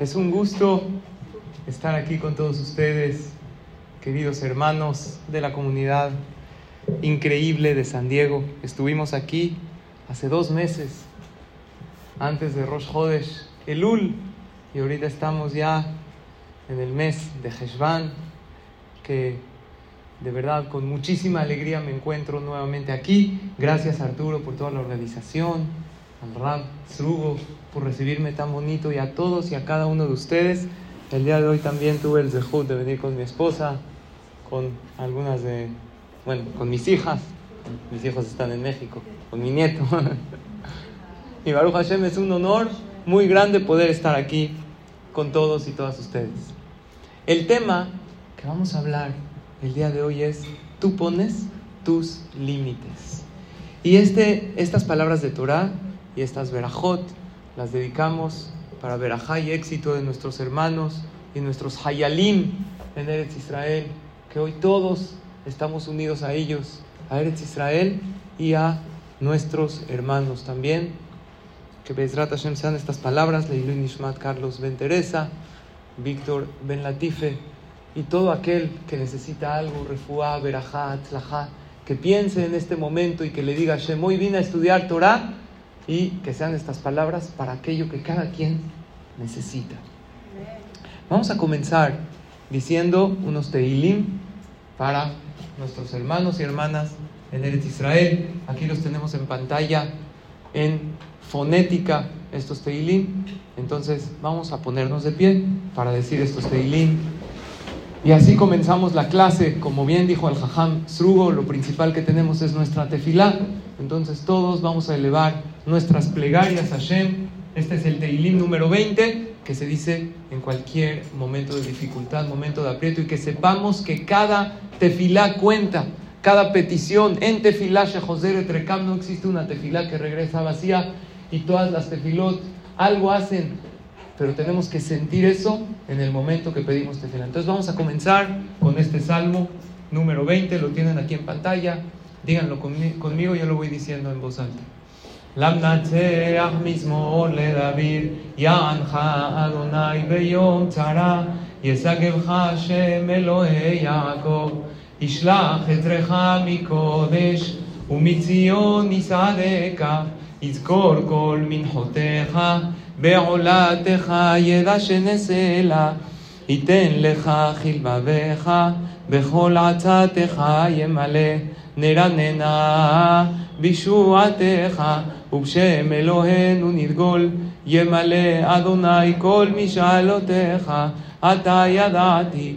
Es un gusto estar aquí con todos ustedes, queridos hermanos de la comunidad increíble de San Diego. Estuvimos aquí hace dos meses, antes de Rosh Hodesh Elul, y ahorita estamos ya en el mes de Heshvan, que de verdad con muchísima alegría me encuentro nuevamente aquí. Gracias Arturo por toda la organización, al Rab Srugo por recibirme tan bonito y a todos y a cada uno de ustedes. El día de hoy también tuve el zehut de venir con mi esposa, con algunas de, bueno, con mis hijas. Mis hijos están en México, con mi nieto. y Baruch Hashem es un honor muy grande poder estar aquí con todos y todas ustedes. El tema que vamos a hablar el día de hoy es, tú pones tus límites. Y este, estas palabras de Torah y estas verajot las dedicamos para verajá y éxito de nuestros hermanos y nuestros hayalim en Eretz Israel, que hoy todos estamos unidos a ellos, a Eretz Israel y a nuestros hermanos también. Que Bezrat Hashem sean estas palabras, Leilu Nishmat Carlos Ben Teresa, Víctor Ben Latife, y todo aquel que necesita algo, refuá, verajá, tzlajá, que piense en este momento y que le diga, Hashem, hoy vine a estudiar Torah y que sean estas palabras para aquello que cada quien necesita. Vamos a comenzar diciendo unos teilim para nuestros hermanos y hermanas en Eretz Israel. Aquí los tenemos en pantalla en fonética estos teilim. Entonces vamos a ponernos de pie para decir estos teilim. Y así comenzamos la clase. Como bien dijo el Jajam Srugo, lo principal que tenemos es nuestra tefilá. Entonces todos vamos a elevar nuestras plegarias a Hashem. Este es el Teilim número 20, que se dice en cualquier momento de dificultad, momento de aprieto, y que sepamos que cada tefilá cuenta, cada petición en tefilá Etrekam no existe una tefilá que regresa vacía, y todas las tefilot algo hacen, pero tenemos que sentir eso en el momento que pedimos tefilá. Entonces vamos a comenzar con este salmo número 20, lo tienen aquí en pantalla, díganlo conmigo, yo lo voy diciendo en voz alta. למנצח מזמור לדוד, יענך אדוני ביום צרה, ישגבך השם אלוהי יעקב, ישלח עזרך מקודש, ומציון יסעדך, יזכור כל מנחותיך, בעולתך ידע שנסלה, ייתן לך חלבביך, בכל עצתך ימלא, נרננה בישועתך. ובשם אלוהינו נדגול, ימלא אדוני כל משאלותיך, אתה ידעתי.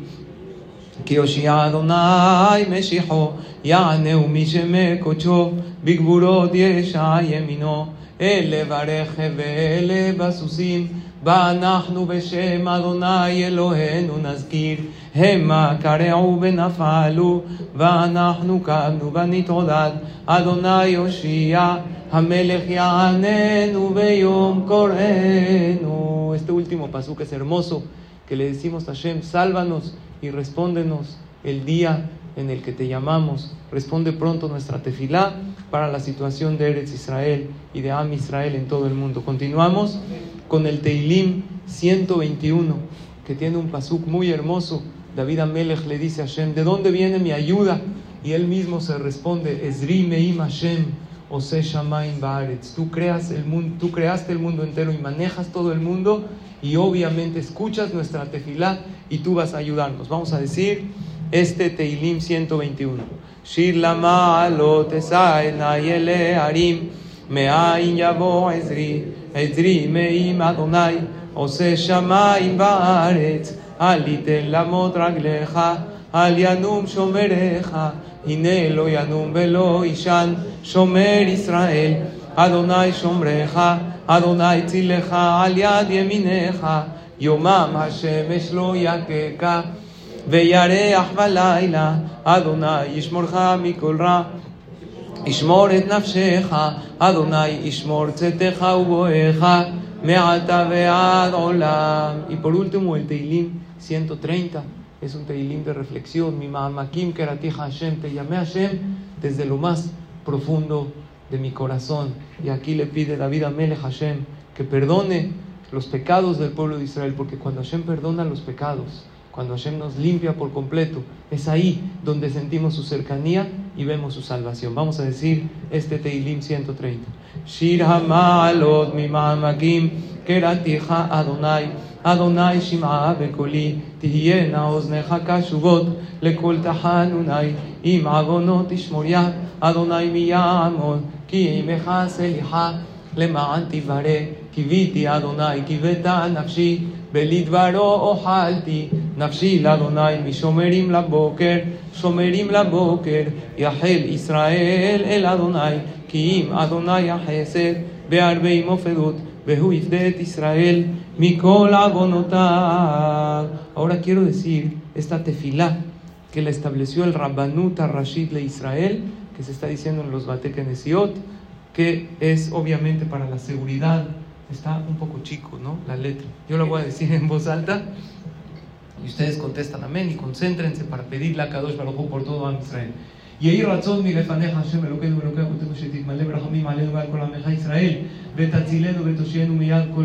כי הושיע אדוני משיחו, יענהו משמי קודשו, בגבורות ישע ימינו. אלה ברכב ואלה בסוסים, ואנחנו בשם אדוני אלוהינו נזכיר. המה קרעו ונפלו, ואנחנו קמנו ונתעודד. אדוני הושיע, המלך יעננו ביום קוראנו. Este último pasuk es hermoso, que le decimos a Hashem, sálvanos y respóndenos el día en el que te llamamos. Responde pronto nuestra tefilá para la situación de Eretz Israel y de Am Israel en todo el mundo. Continuamos con el Teilim 121, que tiene un pasuk muy hermoso. David Amelech le dice a Hashem, ¿de dónde viene mi ayuda? Y él mismo se responde, Esri Meim Hashem, Ose Shamaim Baaretz. Tú, creas el mundo, tú creaste el mundo entero y manejas todo el mundo y obviamente escuchas nuestra tefilá y tú vas a ayudarnos. Vamos a decir este Teilim 121. Shir Lama'alot Esaenayele Harim Me'ain Yavo Ezri Ezri Meim Adonai Ose Shamaim Baaretz Al ייתן למות רגליך, אל ינום שומריך, הנה לא ינום ולא יישן, שומר ישראל, אדוני שומרך, אדוני צילך על יד ימינך, יומם השמש לא יככה, וירח בלילה, אדוני ישמורך מכל רע. ישמור את נפשך, אדוני ישמור צאתך ובואך, מעתה ועד עולם. Y por último el Teilim 130 es un Teilim de reflexión. Mi mamakim keratija Hashem, te llamé Hashem desde lo más profundo de mi corazón. Y aquí le pide David a Melech Hashem que perdone, los pecados del pueblo de Israel, porque cuando Hashem perdona los pecados, cuando Hashem nos limpia por completo, es ahí donde sentimos su cercanía y vemos su salvación. Vamos a decir este Teilim 130. Shir Hamalot Mimamakim Keratija Adonai Adonai Shim'a Bekoli Tihiyena Oznecha Kashuvot Lekol Tahanunai Im Avonot Ishmoria Adonai Miyamon Ki Imecha Seliha למען תברא, קיוויתי אדוני, קיוותה נפשי, Belidvaro ojalti, nafshila donai, la boker, la boker, yahel Israel el Adonai, kiim Adonai behu Israel, mikol. Ahora quiero decir esta tefilá que la estableció el Rabbanut Rashid le Israel, que se está diciendo en los que es obviamente para la seguridad Está un poco chico, ¿no? La letra. Yo lo voy a decir en voz alta y ustedes contestan amén y concéntrense para pedirle a Kadosh Baruj por todo a Israel. יהי רצון מלפניך השם אלוקינו ואלוקי אבותינו שתתמלא ברחמים עלינו ועל כל עמך ישראל ותצילנו ותושיינו מיד כל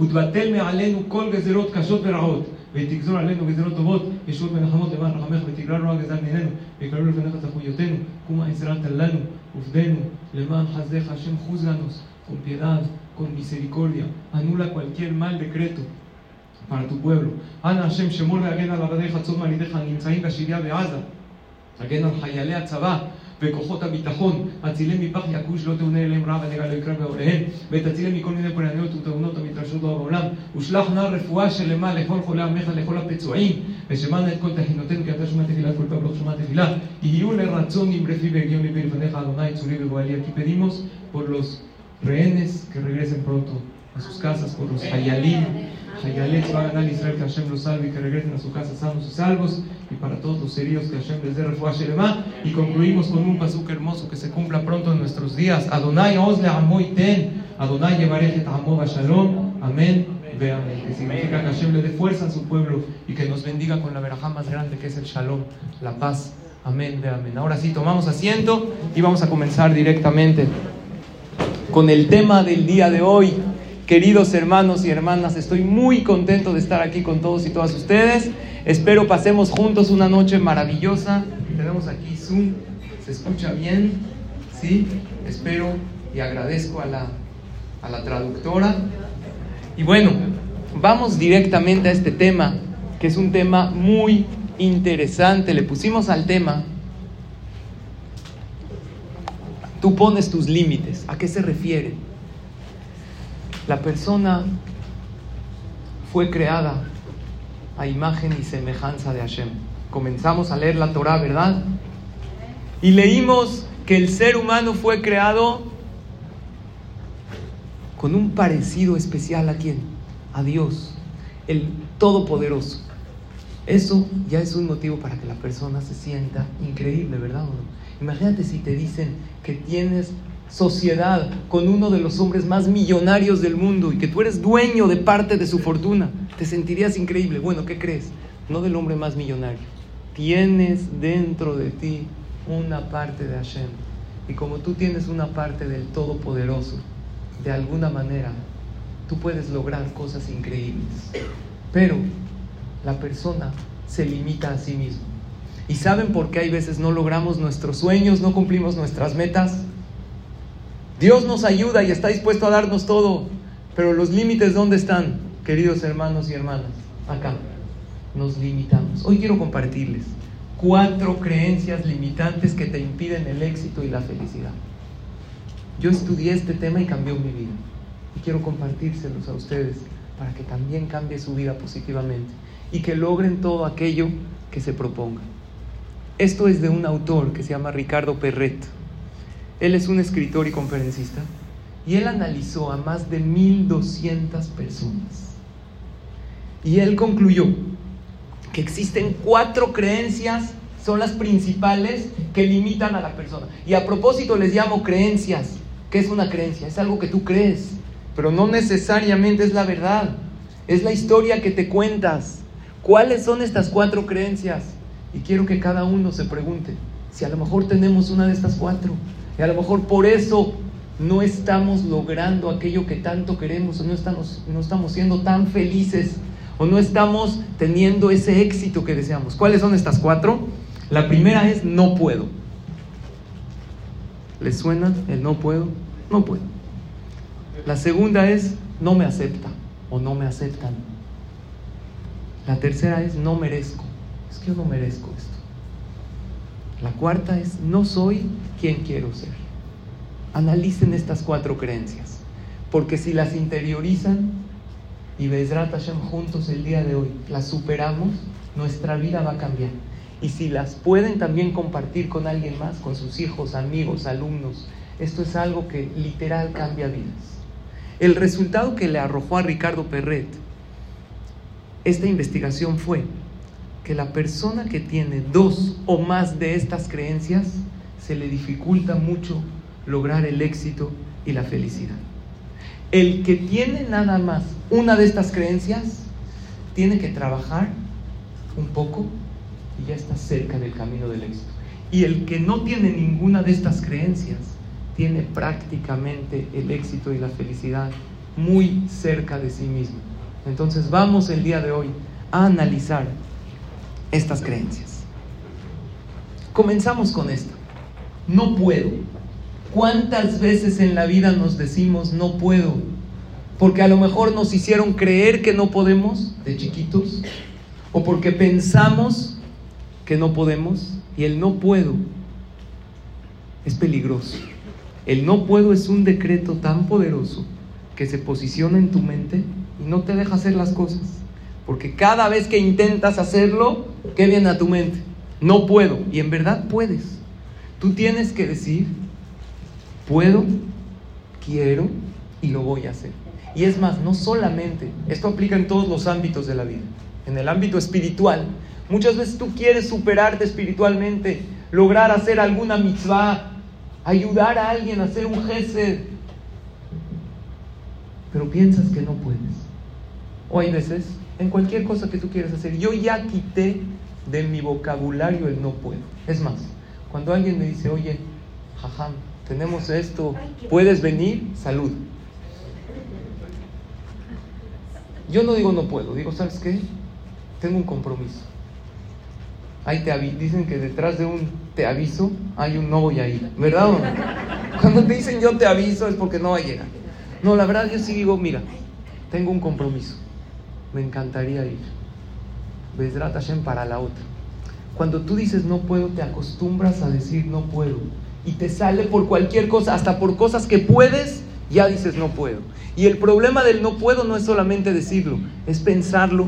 ותבטל מעלינו כל גזירות קשות ורעות, ותגזור עלינו גזירות טובות, ישועות ונחמות למען רחמך, ותגרר רוע גזר ממנו, ויקראו לפניך צפויותינו, קומה עזרת לנו, ופדנו, למען חסדך השם חוז לנו, con piedad, con misericordia, anula cualquier mal decreto para tu pueblo. אנא השם שמור והגן על עבדיך צום על ידיך הנמצאים בשביה בעזה. הגן על חיילי הצבא וכוחות הביטחון, הצילי מפח יכוש לא תאונה אליהם רע ונראה לא יקרא בהוריהם, ותצילי מכל מיני פורעניות ותאונות המתרשות בו בעולם, ושלח נא רפואה שלמה לכל חולי עמך, לכל הפצועים, ושמענה את כל תחינותינו, כי אתה שומע תפילה, כל פעם לא שומע תפילה, יהיו לרצון נמרפי והגיון ליבי לפניך, אדוני צורי וגואלי, aquí pedimos por los rehenes que regresen pronto a sus casas, por los hayalim, Hayalet va a Israel, que Hashem los salve y que regresen a su casa sanos y salvos. Y para todos los heridos, que Hashem les dé Shelema. Y concluimos con un pasuk hermoso que se cumpla pronto en nuestros días. Adonai Ozle Amoy Ten. Adonai Yevarechet Amo Shalom. Amén. Vean, que significa que Hashem le dé fuerza a su pueblo y que nos bendiga con la verajá más grande que es el Shalom, la paz. Amén, amén. Ahora sí, tomamos asiento y vamos a comenzar directamente con el tema del día de hoy. Queridos hermanos y hermanas, estoy muy contento de estar aquí con todos y todas ustedes. Espero pasemos juntos una noche maravillosa. Tenemos aquí Zoom, se escucha bien, ¿sí? Espero y agradezco a la, a la traductora. Y bueno, vamos directamente a este tema, que es un tema muy interesante. Le pusimos al tema, tú pones tus límites. ¿A qué se refiere? La persona fue creada a imagen y semejanza de Hashem. Comenzamos a leer la Torah, ¿verdad? Y leímos que el ser humano fue creado con un parecido especial a quién? A Dios, el Todopoderoso. Eso ya es un motivo para que la persona se sienta increíble, ¿verdad? Imagínate si te dicen que tienes sociedad con uno de los hombres más millonarios del mundo y que tú eres dueño de parte de su fortuna, te sentirías increíble. Bueno, ¿qué crees? No del hombre más millonario. Tienes dentro de ti una parte de Hashem. Y como tú tienes una parte del Todopoderoso, de alguna manera, tú puedes lograr cosas increíbles. Pero la persona se limita a sí mismo. ¿Y saben por qué hay veces no logramos nuestros sueños, no cumplimos nuestras metas? Dios nos ayuda y está dispuesto a darnos todo, pero los límites ¿dónde están, queridos hermanos y hermanas? Acá. Nos limitamos. Hoy quiero compartirles cuatro creencias limitantes que te impiden el éxito y la felicidad. Yo estudié este tema y cambió mi vida. Y quiero compartírselos a ustedes para que también cambie su vida positivamente y que logren todo aquello que se propongan. Esto es de un autor que se llama Ricardo Perret. Él es un escritor y conferencista y él analizó a más de 1200 personas Y él concluyó que existen cuatro creencias, son las principales que limitan a la persona. Y a propósito les llamo creencias. ¿Qué es una creencia? Es algo que tú crees, pero no necesariamente es la verdad. Es la historia que te cuentas. ¿Cuáles son estas cuatro creencias? Y quiero que cada uno se pregunte si a lo mejor tenemos una de estas cuatro. Y a lo mejor por eso no estamos logrando aquello que tanto queremos o no estamos, no estamos siendo tan felices o no estamos teniendo ese éxito que deseamos. ¿Cuáles son estas cuatro? La primera es no puedo. ¿Les suena el no puedo? No puedo. La segunda es no me acepta o no me aceptan. La tercera es no merezco. Es que yo no merezco esto. La cuarta es no soy quien quiero ser. Analicen estas cuatro creencias, porque si las interiorizan y Bezrat Hashem juntos el día de hoy las superamos, nuestra vida va a cambiar. Y si las pueden también compartir con alguien más, con sus hijos, amigos, alumnos, esto es algo que literal cambia vidas. El resultado que le arrojó a Ricardo Perret esta investigación fue que la persona que tiene dos o más de estas creencias se le dificulta mucho lograr el éxito y la felicidad. El que tiene nada más una de estas creencias, tiene que trabajar un poco y ya está cerca del camino del éxito. Y el que no tiene ninguna de estas creencias, tiene prácticamente el éxito y la felicidad muy cerca de sí mismo. Entonces vamos el día de hoy a analizar estas creencias. Comenzamos con esta. No puedo. ¿Cuántas veces en la vida nos decimos no puedo? Porque a lo mejor nos hicieron creer que no podemos de chiquitos. O porque pensamos que no podemos. Y el no puedo es peligroso. El no puedo es un decreto tan poderoso que se posiciona en tu mente y no te deja hacer las cosas. Porque cada vez que intentas hacerlo, ¿qué viene a tu mente? No puedo. Y en verdad puedes. Tú tienes que decir, puedo, quiero y lo voy a hacer. Y es más, no solamente, esto aplica en todos los ámbitos de la vida. En el ámbito espiritual, muchas veces tú quieres superarte espiritualmente, lograr hacer alguna mitzvah, ayudar a alguien a hacer un gesed, pero piensas que no puedes. O hay veces, en cualquier cosa que tú quieras hacer, yo ya quité de mi vocabulario el no puedo. Es más, cuando alguien me dice, oye, jajam, tenemos esto, ¿puedes venir? Salud. Yo no digo no puedo, digo, ¿sabes qué? Tengo un compromiso. Ahí te dicen que detrás de un te aviso hay un no voy a ir, ¿verdad o no? Cuando te dicen yo te aviso es porque no va a llegar. No, la verdad yo sí digo, mira, tengo un compromiso, me encantaría ir. Besrat Hashem para la otra. Cuando tú dices no puedo, te acostumbras a decir no puedo. Y te sale por cualquier cosa, hasta por cosas que puedes, ya dices no puedo. Y el problema del no puedo no es solamente decirlo, es pensarlo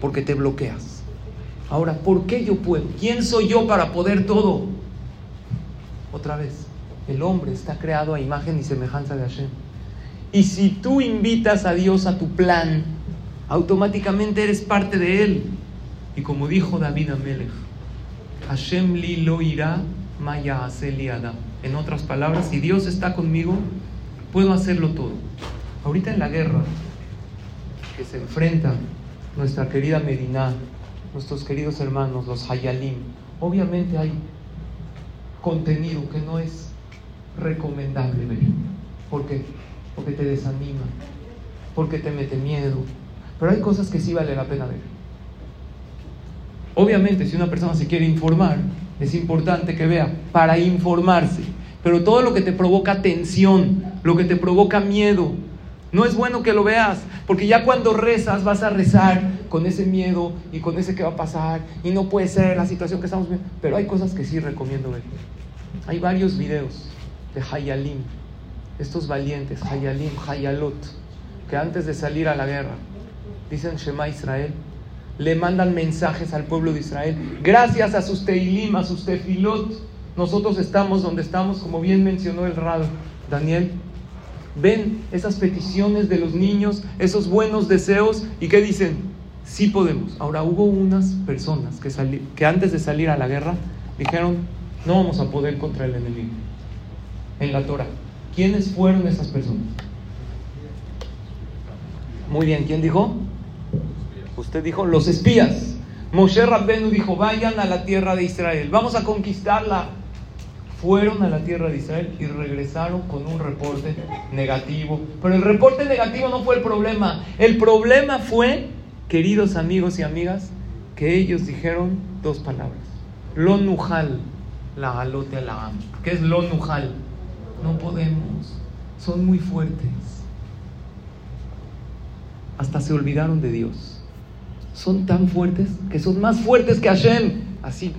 porque te bloqueas. Ahora, ¿por qué yo puedo? ¿Quién soy yo para poder todo? Otra vez, el hombre está creado a imagen y semejanza de Hashem. Y si tú invitas a Dios a tu plan, automáticamente eres parte de Él. Y como dijo David Amelech, Hashem li lo irá maya En otras palabras, si Dios está conmigo, puedo hacerlo todo. Ahorita en la guerra que se enfrenta nuestra querida Medina, nuestros queridos hermanos, los Hayalim, obviamente hay contenido que no es recomendable ver. ¿Por qué? Porque te desanima, porque te mete miedo. Pero hay cosas que sí vale la pena ver. Obviamente, si una persona se quiere informar, es importante que vea para informarse. Pero todo lo que te provoca tensión, lo que te provoca miedo, no es bueno que lo veas, porque ya cuando rezas vas a rezar con ese miedo y con ese que va a pasar y no puede ser la situación que estamos viendo. Pero hay cosas que sí recomiendo ver. Hay varios videos de Hayalim, estos valientes, Hayalim, Hayalot, que antes de salir a la guerra dicen Shema Israel, le mandan mensajes al pueblo de Israel. Gracias a sus Teilim, a sus Tefilot, nosotros estamos donde estamos, como bien mencionó el Rado Daniel. ven esas peticiones de los niños, esos buenos deseos y que dicen, sí podemos. Ahora hubo unas personas que, que antes de salir a la guerra dijeron, no vamos a poder contra el enemigo. En la Torah. ¿Quiénes fueron esas personas? Muy bien, ¿quién dijo? Usted dijo los espías. Moshe Rabbenu dijo, vayan a la tierra de Israel, vamos a conquistarla. Fueron a la tierra de Israel y regresaron con un reporte negativo. Pero el reporte negativo no fue el problema. El problema fue, queridos amigos y amigas, que ellos dijeron dos palabras. Lo nujal, la alote la ¿Qué es lo nujal? No podemos. Son muy fuertes. Hasta se olvidaron de Dios son tan fuertes que son más fuertes que Hashem. Así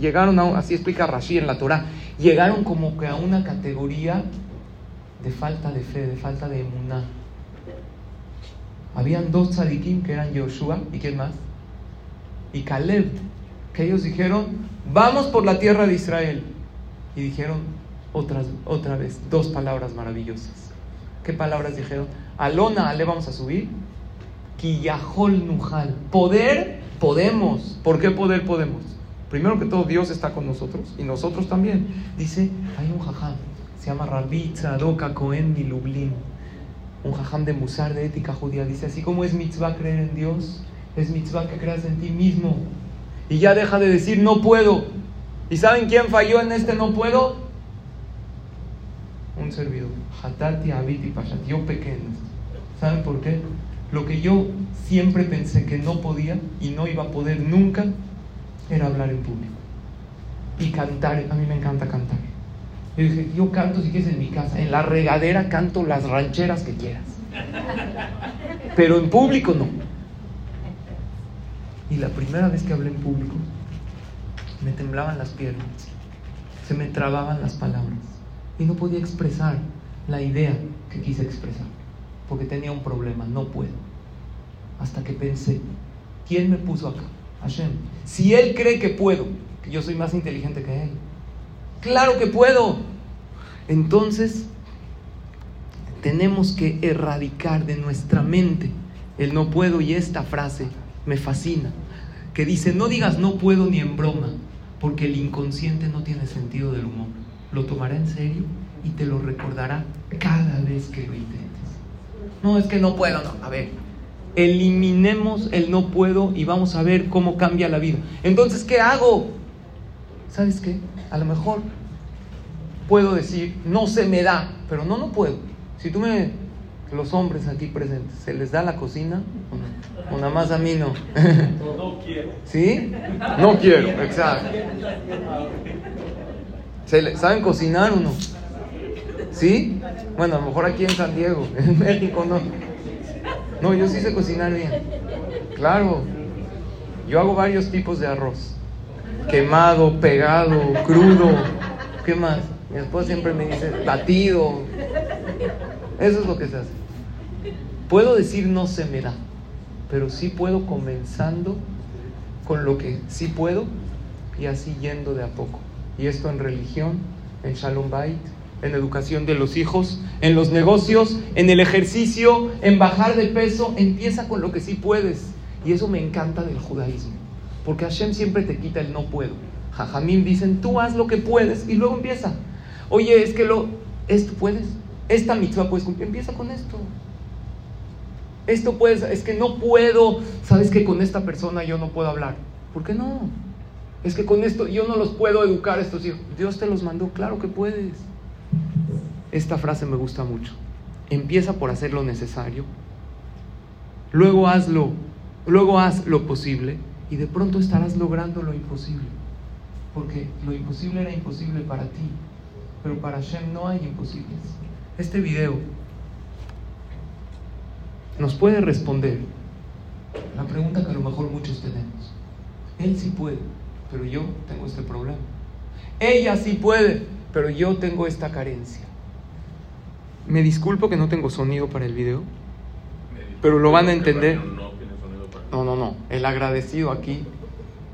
llegaron, a, así explica Rashi en la Torah, llegaron como que a una categoría de falta de fe, de falta de emuná. Habían dos tzadikim que eran Yoshua y quién más? Y Caleb, que ellos dijeron, vamos por la tierra de Israel. Y dijeron otras, otra vez dos palabras maravillosas. ¿Qué palabras dijeron? Alona, le vamos a subir Kiyahol Nujal. Poder, podemos. ¿Por qué poder podemos? Primero que todo, Dios está con nosotros y nosotros también. Dice, hay un jajam, se llama Rabbi Tzadok Cohen Milublin, un jajam de Musar de ética judía. Dice, así como es mitzvah creer en Dios, es mitzvah que creas en ti mismo. Y ya deja de decir, no puedo. ¿Y saben quién falló en este no puedo? Un servidor. Hatati Abiti Pashat. Yo pequeño. ¿Saben por qué? Lo que yo siempre pensé que no podía y no iba a poder nunca era hablar en público. Y cantar, a mí me encanta cantar. Yo dije, yo canto si quieres en mi casa, en la regadera canto las rancheras que quieras. Pero en público no. Y la primera vez que hablé en público, me temblaban las piernas, se me trababan las palabras y no podía expresar la idea que quise expresar porque tenía un problema, no puedo. Hasta que pensé, ¿quién me puso acá? Hashem. Si él cree que puedo, que yo soy más inteligente que él, claro que puedo. Entonces, tenemos que erradicar de nuestra mente el no puedo y esta frase me fascina, que dice, no digas no puedo ni en broma, porque el inconsciente no tiene sentido del humor. Lo tomará en serio y te lo recordará cada vez que lo intentes. No, es que no puedo, no. A ver, eliminemos el no puedo y vamos a ver cómo cambia la vida. Entonces, ¿qué hago? ¿Sabes qué? A lo mejor puedo decir, no se me da, pero no, no puedo. Si tú me, los hombres aquí presentes, ¿se les da la cocina? O, nada más a mí no. No quiero. ¿Sí? No quiero, exacto. ¿Saben cocinar o no? ¿Sí? Bueno, a lo mejor aquí en San Diego, en México no. No, yo sí sé cocinar bien. Claro. Yo hago varios tipos de arroz. Quemado, pegado, crudo. ¿Qué más? Mi esposa siempre me dice batido. Eso es lo que se hace. Puedo decir no se me da, pero sí puedo comenzando con lo que sí puedo y así yendo de a poco. Y esto en religión, en Shalom Bait, en educación de los hijos, en los negocios, en el ejercicio, en bajar de peso. Empieza con lo que sí puedes. Y eso me encanta del judaísmo. Porque Hashem siempre te quita el no puedo. Jajamín dicen, tú haz lo que puedes y luego empieza. Oye, es que lo, esto puedes, esta mitzvah puedes cumplir, empieza con esto. Esto puedes, es que no puedo, sabes que con esta persona yo no puedo hablar. ¿Por qué no? Es que con esto yo no los puedo educar estos hijos. Dios te los mandó, claro que puedes. Esta frase me gusta mucho. Empieza por hacer lo necesario, luego hazlo, luego haz lo posible y de pronto estarás logrando lo imposible. Porque lo imposible era imposible para ti, pero para Hashem no hay imposibles. Este video nos puede responder la pregunta que a lo mejor muchos tenemos. Él sí puede, pero yo tengo este problema. Ella sí puede, pero yo tengo esta carencia. Me disculpo que no tengo sonido para el video, pero lo van a entender. No, no, no. El agradecido aquí,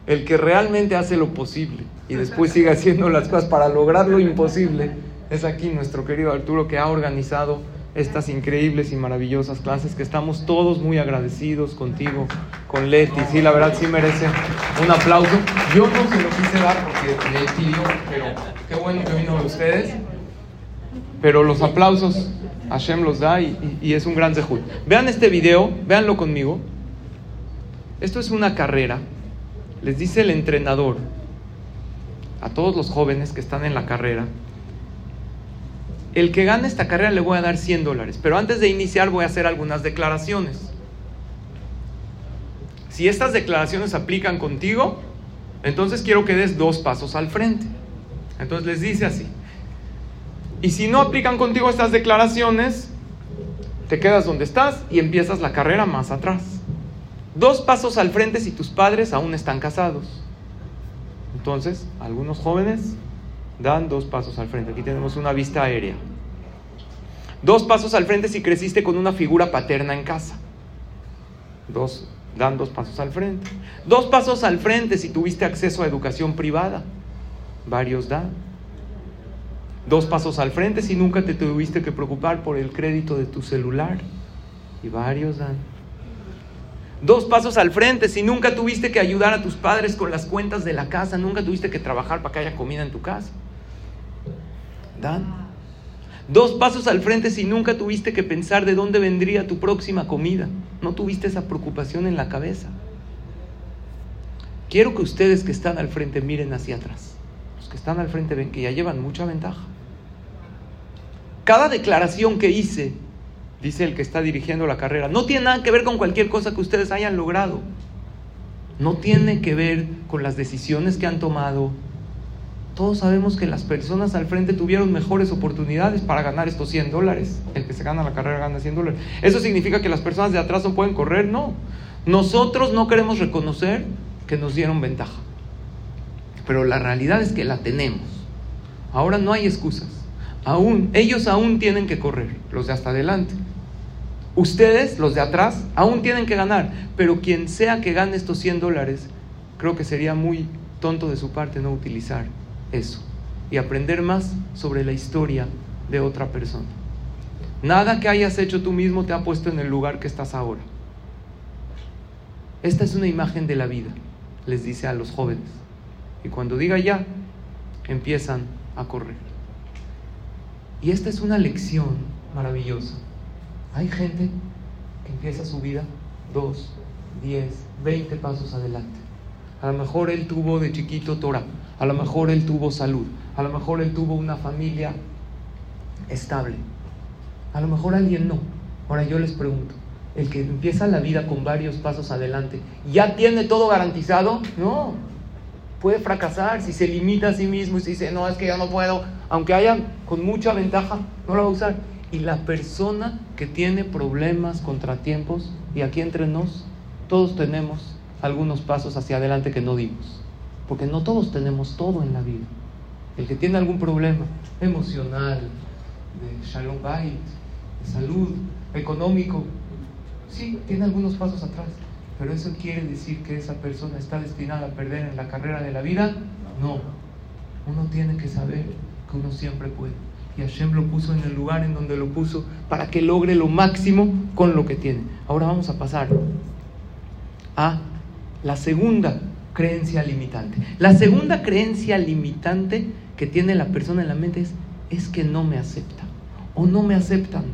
el que realmente hace lo posible y después sigue haciendo las cosas para lograr lo imposible, es aquí nuestro querido Arturo que ha organizado estas increíbles y maravillosas clases que estamos todos muy agradecidos contigo, con Leti. Sí, la verdad sí merece un aplauso. Yo no se lo quise dar porque le pidió, pero qué bueno que vino de ustedes. Pero los aplausos Hashem los da y, es un gran zehut. Vean este video, véanlo conmigo. Esto es una carrera. Les dice el entrenador a todos los jóvenes que están en la carrera el que gane esta carrera le voy a dar 100 dólares, pero antes de iniciar voy a hacer algunas declaraciones. Si estas declaraciones aplican contigo, entonces quiero que des dos pasos al frente. Entonces les dice así. Y si no aplican contigo estas declaraciones, te quedas donde estás y empiezas la carrera más atrás. Dos pasos al frente si tus padres aún están casados. Entonces, algunos jóvenes dan dos pasos al frente. Aquí tenemos una vista aérea. Dos pasos al frente si creciste con una figura paterna en casa. Dos, dan dos pasos al frente. Dos pasos al frente si tuviste acceso a educación privada. Varios dan. Dos pasos al frente si nunca te tuviste que preocupar por el crédito de tu celular. Y varios dan. Dos pasos al frente si nunca tuviste que ayudar a tus padres con las cuentas de la casa, nunca tuviste que trabajar para que haya comida en tu casa dan. Dos pasos al frente si nunca tuviste que pensar de dónde vendría tu próxima comida. No tuviste esa preocupación en la cabeza. Quiero que ustedes que están al frente miren hacia atrás. Los que están al frente ven que ya llevan mucha ventaja. Cada declaración que hice, dice el que está dirigiendo la carrera, no tiene nada que ver con cualquier cosa que ustedes hayan logrado. No tiene que ver con las decisiones que han tomado, todos sabemos que las personas al frente tuvieron mejores oportunidades para ganar estos 100 dólares. El que se gana la carrera gana 100 dólares. ¿Eso significa que las personas de atrás no pueden correr? No. Nosotros no queremos reconocer que nos dieron ventaja. Pero la realidad es que la tenemos. Ahora no hay excusas. Aún, ellos aún tienen que correr, los de hasta adelante. Ustedes, los de atrás, aún tienen que ganar. Pero quien sea que gane estos 100 dólares, creo que sería muy tonto de su parte no utilizar eso y aprender más sobre la historia de otra persona. Nada que hayas hecho tú mismo te ha puesto en el lugar que estás ahora. Esta es una imagen de la vida, les dice a los jóvenes. Y cuando diga ya, empiezan a correr. Y esta es una lección maravillosa. Hay gente que empieza su vida dos, diez, veinte pasos adelante. A lo mejor él tuvo de chiquito Torah, a lo mejor él tuvo salud, a lo mejor él tuvo una familia estable, a lo mejor alguien no. Ahora yo les pregunto, el que empieza la vida con varios pasos adelante, ¿ya tiene todo garantizado? No, puede fracasar si se limita a sí mismo y se dice, no, es que ya no puedo, aunque haya con mucha ventaja, no lo va a usar. Y la persona que tiene problemas, contratiempos, y aquí entre nos, todos tenemos algunos pasos hacia adelante que no dimos. Porque no todos tenemos todo en la vida. El que tiene algún problema emocional, de shalom bait, de salud, económico, sí, tiene algunos pasos atrás. Pero eso quiere decir que esa persona está destinada a perder en la carrera de la vida? No. Uno tiene que saber que uno siempre puede. Y Hashem lo puso en el lugar en donde lo puso para que logre lo máximo con lo que tiene. Ahora vamos a pasar a la segunda creencia limitante. La segunda creencia limitante que tiene la persona en la mente es, es que no me acepta o no me aceptan.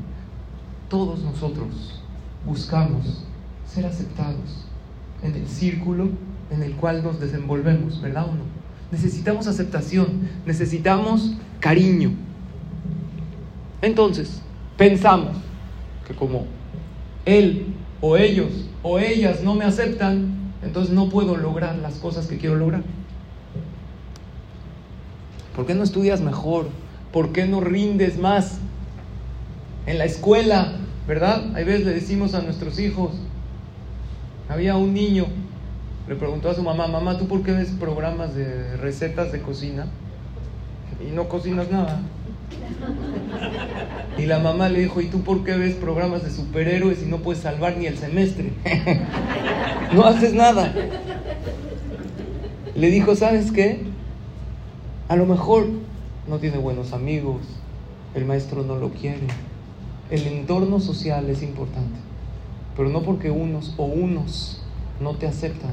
Todos nosotros buscamos ser aceptados en el círculo en el cual nos desenvolvemos, ¿verdad o no? Necesitamos aceptación, necesitamos cariño. Entonces, pensamos que como él o ellos o ellas no me aceptan, entonces no puedo lograr las cosas que quiero lograr. ¿Por qué no estudias mejor? ¿Por qué no rindes más en la escuela? ¿Verdad? Hay veces le decimos a nuestros hijos, había un niño, le preguntó a su mamá, mamá, ¿tú por qué ves programas de recetas de cocina y no cocinas nada? Y la mamá le dijo, ¿y tú por qué ves programas de superhéroes y no puedes salvar ni el semestre? no haces nada. Le dijo, ¿sabes qué? A lo mejor no tiene buenos amigos, el maestro no lo quiere, El entorno social es importante, pero no porque unos o unos no te aceptan,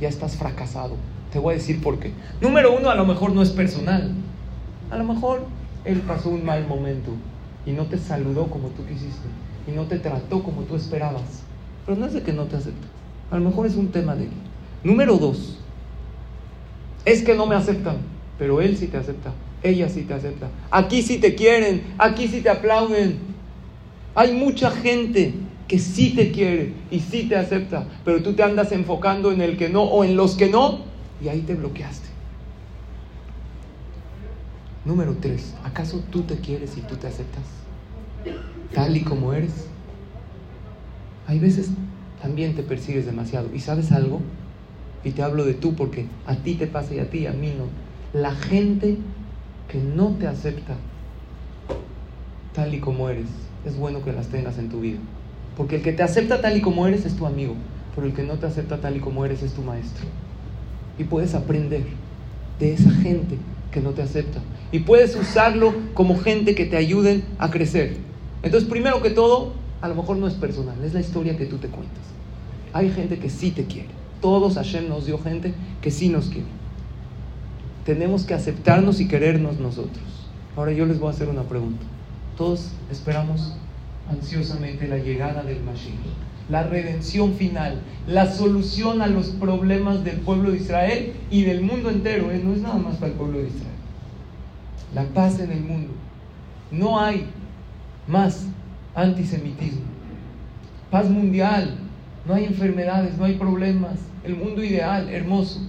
ya estás fracasado. Te voy a decir por qué. Número uno, a lo mejor no es personal. A lo mejor él pasó un mal momento y no te saludó como tú quisiste y no te trató como tú esperabas. Pero no es de que no te acepta. A lo mejor es un tema de él. Número dos, es que no me aceptan, pero él sí te acepta, ella sí te acepta. Aquí sí te quieren, aquí sí te aplauden. Hay mucha gente que sí te quiere y sí te acepta, pero tú te andas enfocando en el que no o en los que no y ahí te bloqueaste. Número tres, ¿acaso tú te quieres y tú te aceptas? Tal y como eres. Hay veces también te persigues demasiado. ¿Y sabes algo? Y te hablo de tú porque a ti te pasa y a ti, a mí no. La gente que no te acepta tal y como eres, es bueno que las tengas en tu vida. Porque el que te acepta tal y como eres es tu amigo, pero el que no te acepta tal y como eres es tu maestro. Y puedes aprender de esa gente que no te acepta. Y puedes usarlo como gente que te ayuden a crecer. Entonces, primero que todo, a lo mejor no es personal, es la historia que tú te cuentas. Hay gente que sí te quiere. Todos Hashem nos dio gente que sí nos quiere. Tenemos que aceptarnos y querernos nosotros. Ahora yo les voy a hacer una pregunta. Todos esperamos ansiosamente la llegada del Mashiach, la redención final, la solución a los problemas del pueblo de Israel y del mundo entero. ¿eh? No es nada más para el pueblo de Israel. La paz en el mundo. No hay más antisemitismo. Paz mundial. No hay enfermedades, no hay problemas. El mundo ideal, hermoso.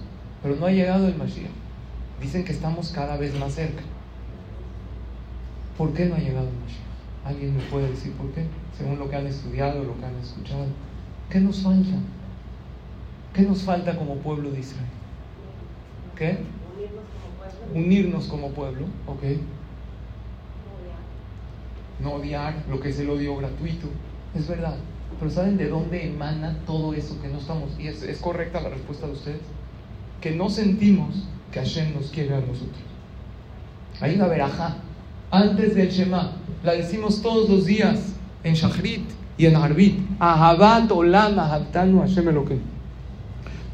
Pero no ha llegado el Mashiach. Dicen que estamos cada vez más cerca. ¿Por qué no ha llegado el Mashiach? ¿Alguien me puede decir por qué? Según lo que han estudiado, lo que han escuchado. ¿Qué nos falta? ¿Qué nos falta como pueblo de Israel? ¿Qué? Unirnos como pueblo, ok. No odiar lo que es el odio gratuito. Es verdad. Pero ¿saben de dónde emana todo eso que no estamos? Y es, es correcta la respuesta de ustedes. Que no sentimos que Hashem nos quiere a nosotros. Hay una veraja antes del Shema. La decimos todos los días en Shachrit y en Arbit. Ahabat olam ahabtanu Hashem Elokim.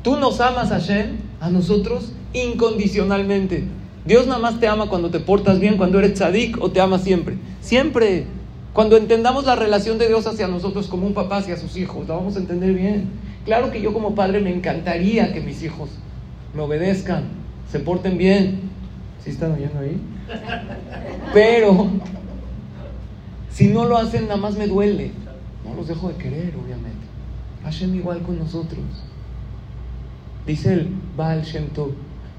Tú nos amas Hashem, a nosotros incondicionalmente. Dios nada más te ama cuando te portas bien, cuando eres tzadik o te ama siempre. Siempre. Cuando entendamos la relación de Dios hacia nosotros como un papá hacia sus hijos, la vamos a entender bien. Claro que yo como padre me encantaría que mis hijos me obedezcan, se porten bien. ¿Sí están oyendo ahí? Pero si no lo hacen, nada más me duele. No los dejo de querer, obviamente. Hashem igual con nosotros. Dice el Baal Shem Tov.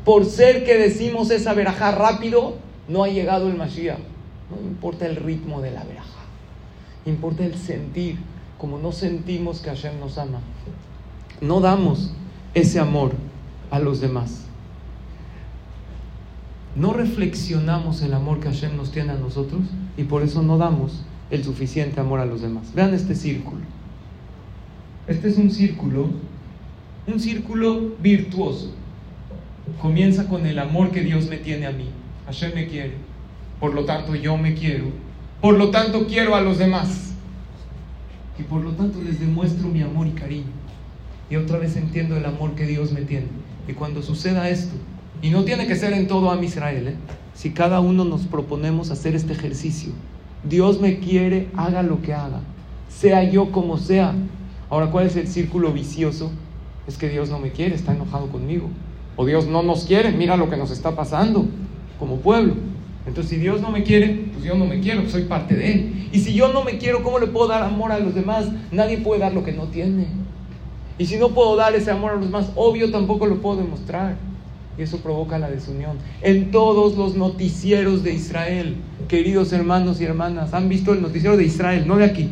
Por ser que decimos esa verajá rápido, no ha llegado el Mashiach. No importa el ritmo de la verajá. Importa el sentir, como no sentimos que Hashem nos ama. No damos ese amor a los demás. No reflexionamos el amor que Hashem nos tiene a nosotros y por eso no damos el suficiente amor a los demás. Vean este círculo. Este es un círculo, un círculo virtuoso. Comienza con el amor que Dios me tiene a mí. Hashem me quiere. Por lo tanto, yo me quiero. Por lo tanto, quiero a los demás. Y por lo tanto, les demuestro mi amor y cariño. Y otra vez entiendo el amor que Dios me tiene. Y cuando suceda esto, y no tiene que ser en todo a Israel, ¿eh? si cada uno nos proponemos hacer este ejercicio, Dios me quiere, haga lo que haga, sea yo como sea. Ahora, ¿cuál es el círculo vicioso? Es que Dios no me quiere, está enojado conmigo. O Dios no nos quiere, mira lo que nos está pasando como pueblo. Entonces, si Dios no me quiere, pues yo no me quiero, soy parte de Él. Y si yo no me quiero, ¿cómo le puedo dar amor a los demás? Nadie puede dar lo que no tiene. Y si no puedo dar ese amor a los demás, obvio tampoco lo puedo demostrar. Y eso provoca la desunión. En todos los noticieros de Israel, queridos hermanos y hermanas, han visto el noticiero de Israel, no de aquí.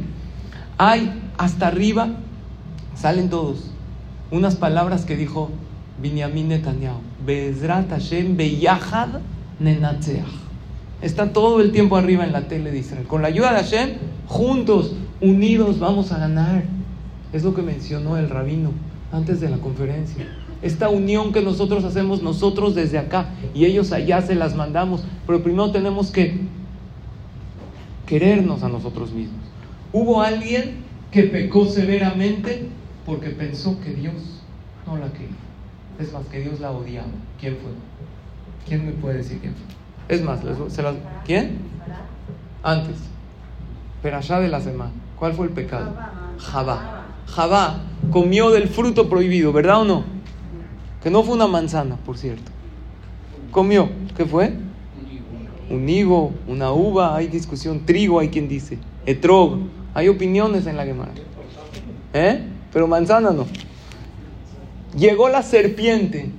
Hay hasta arriba, salen todos, unas palabras que dijo Binyamin Netanyahu. Bezrat Hashem beyahad nenatzeach. Está todo el tiempo arriba en la tele de Israel. Con la ayuda de Hashem, juntos, unidos, vamos a ganar. Es lo que mencionó el rabino antes de la conferencia esta unión que nosotros hacemos nosotros desde acá y ellos allá se las mandamos. Pero primero tenemos que, querernos a nosotros mismos. Hubo alguien que pecó severamente porque pensó que Dios no la quería. Es más, que Dios la odiaba. ¿Quién fue? ¿Quién me puede decir quién fue? Es más, se las, ¿quién? Antes. Pero allá de la semana. ¿Cuál fue el pecado? Jabá. Jabá comió del fruto prohibido, ¿verdad o no? Que no fue una manzana, por cierto. Comió. ¿Qué fue? Un higo, una uva, hay discusión. Trigo, hay quien dice. Etrog. Hay opiniones en la Gemara. ¿Eh? Pero manzana no. Llegó la serpiente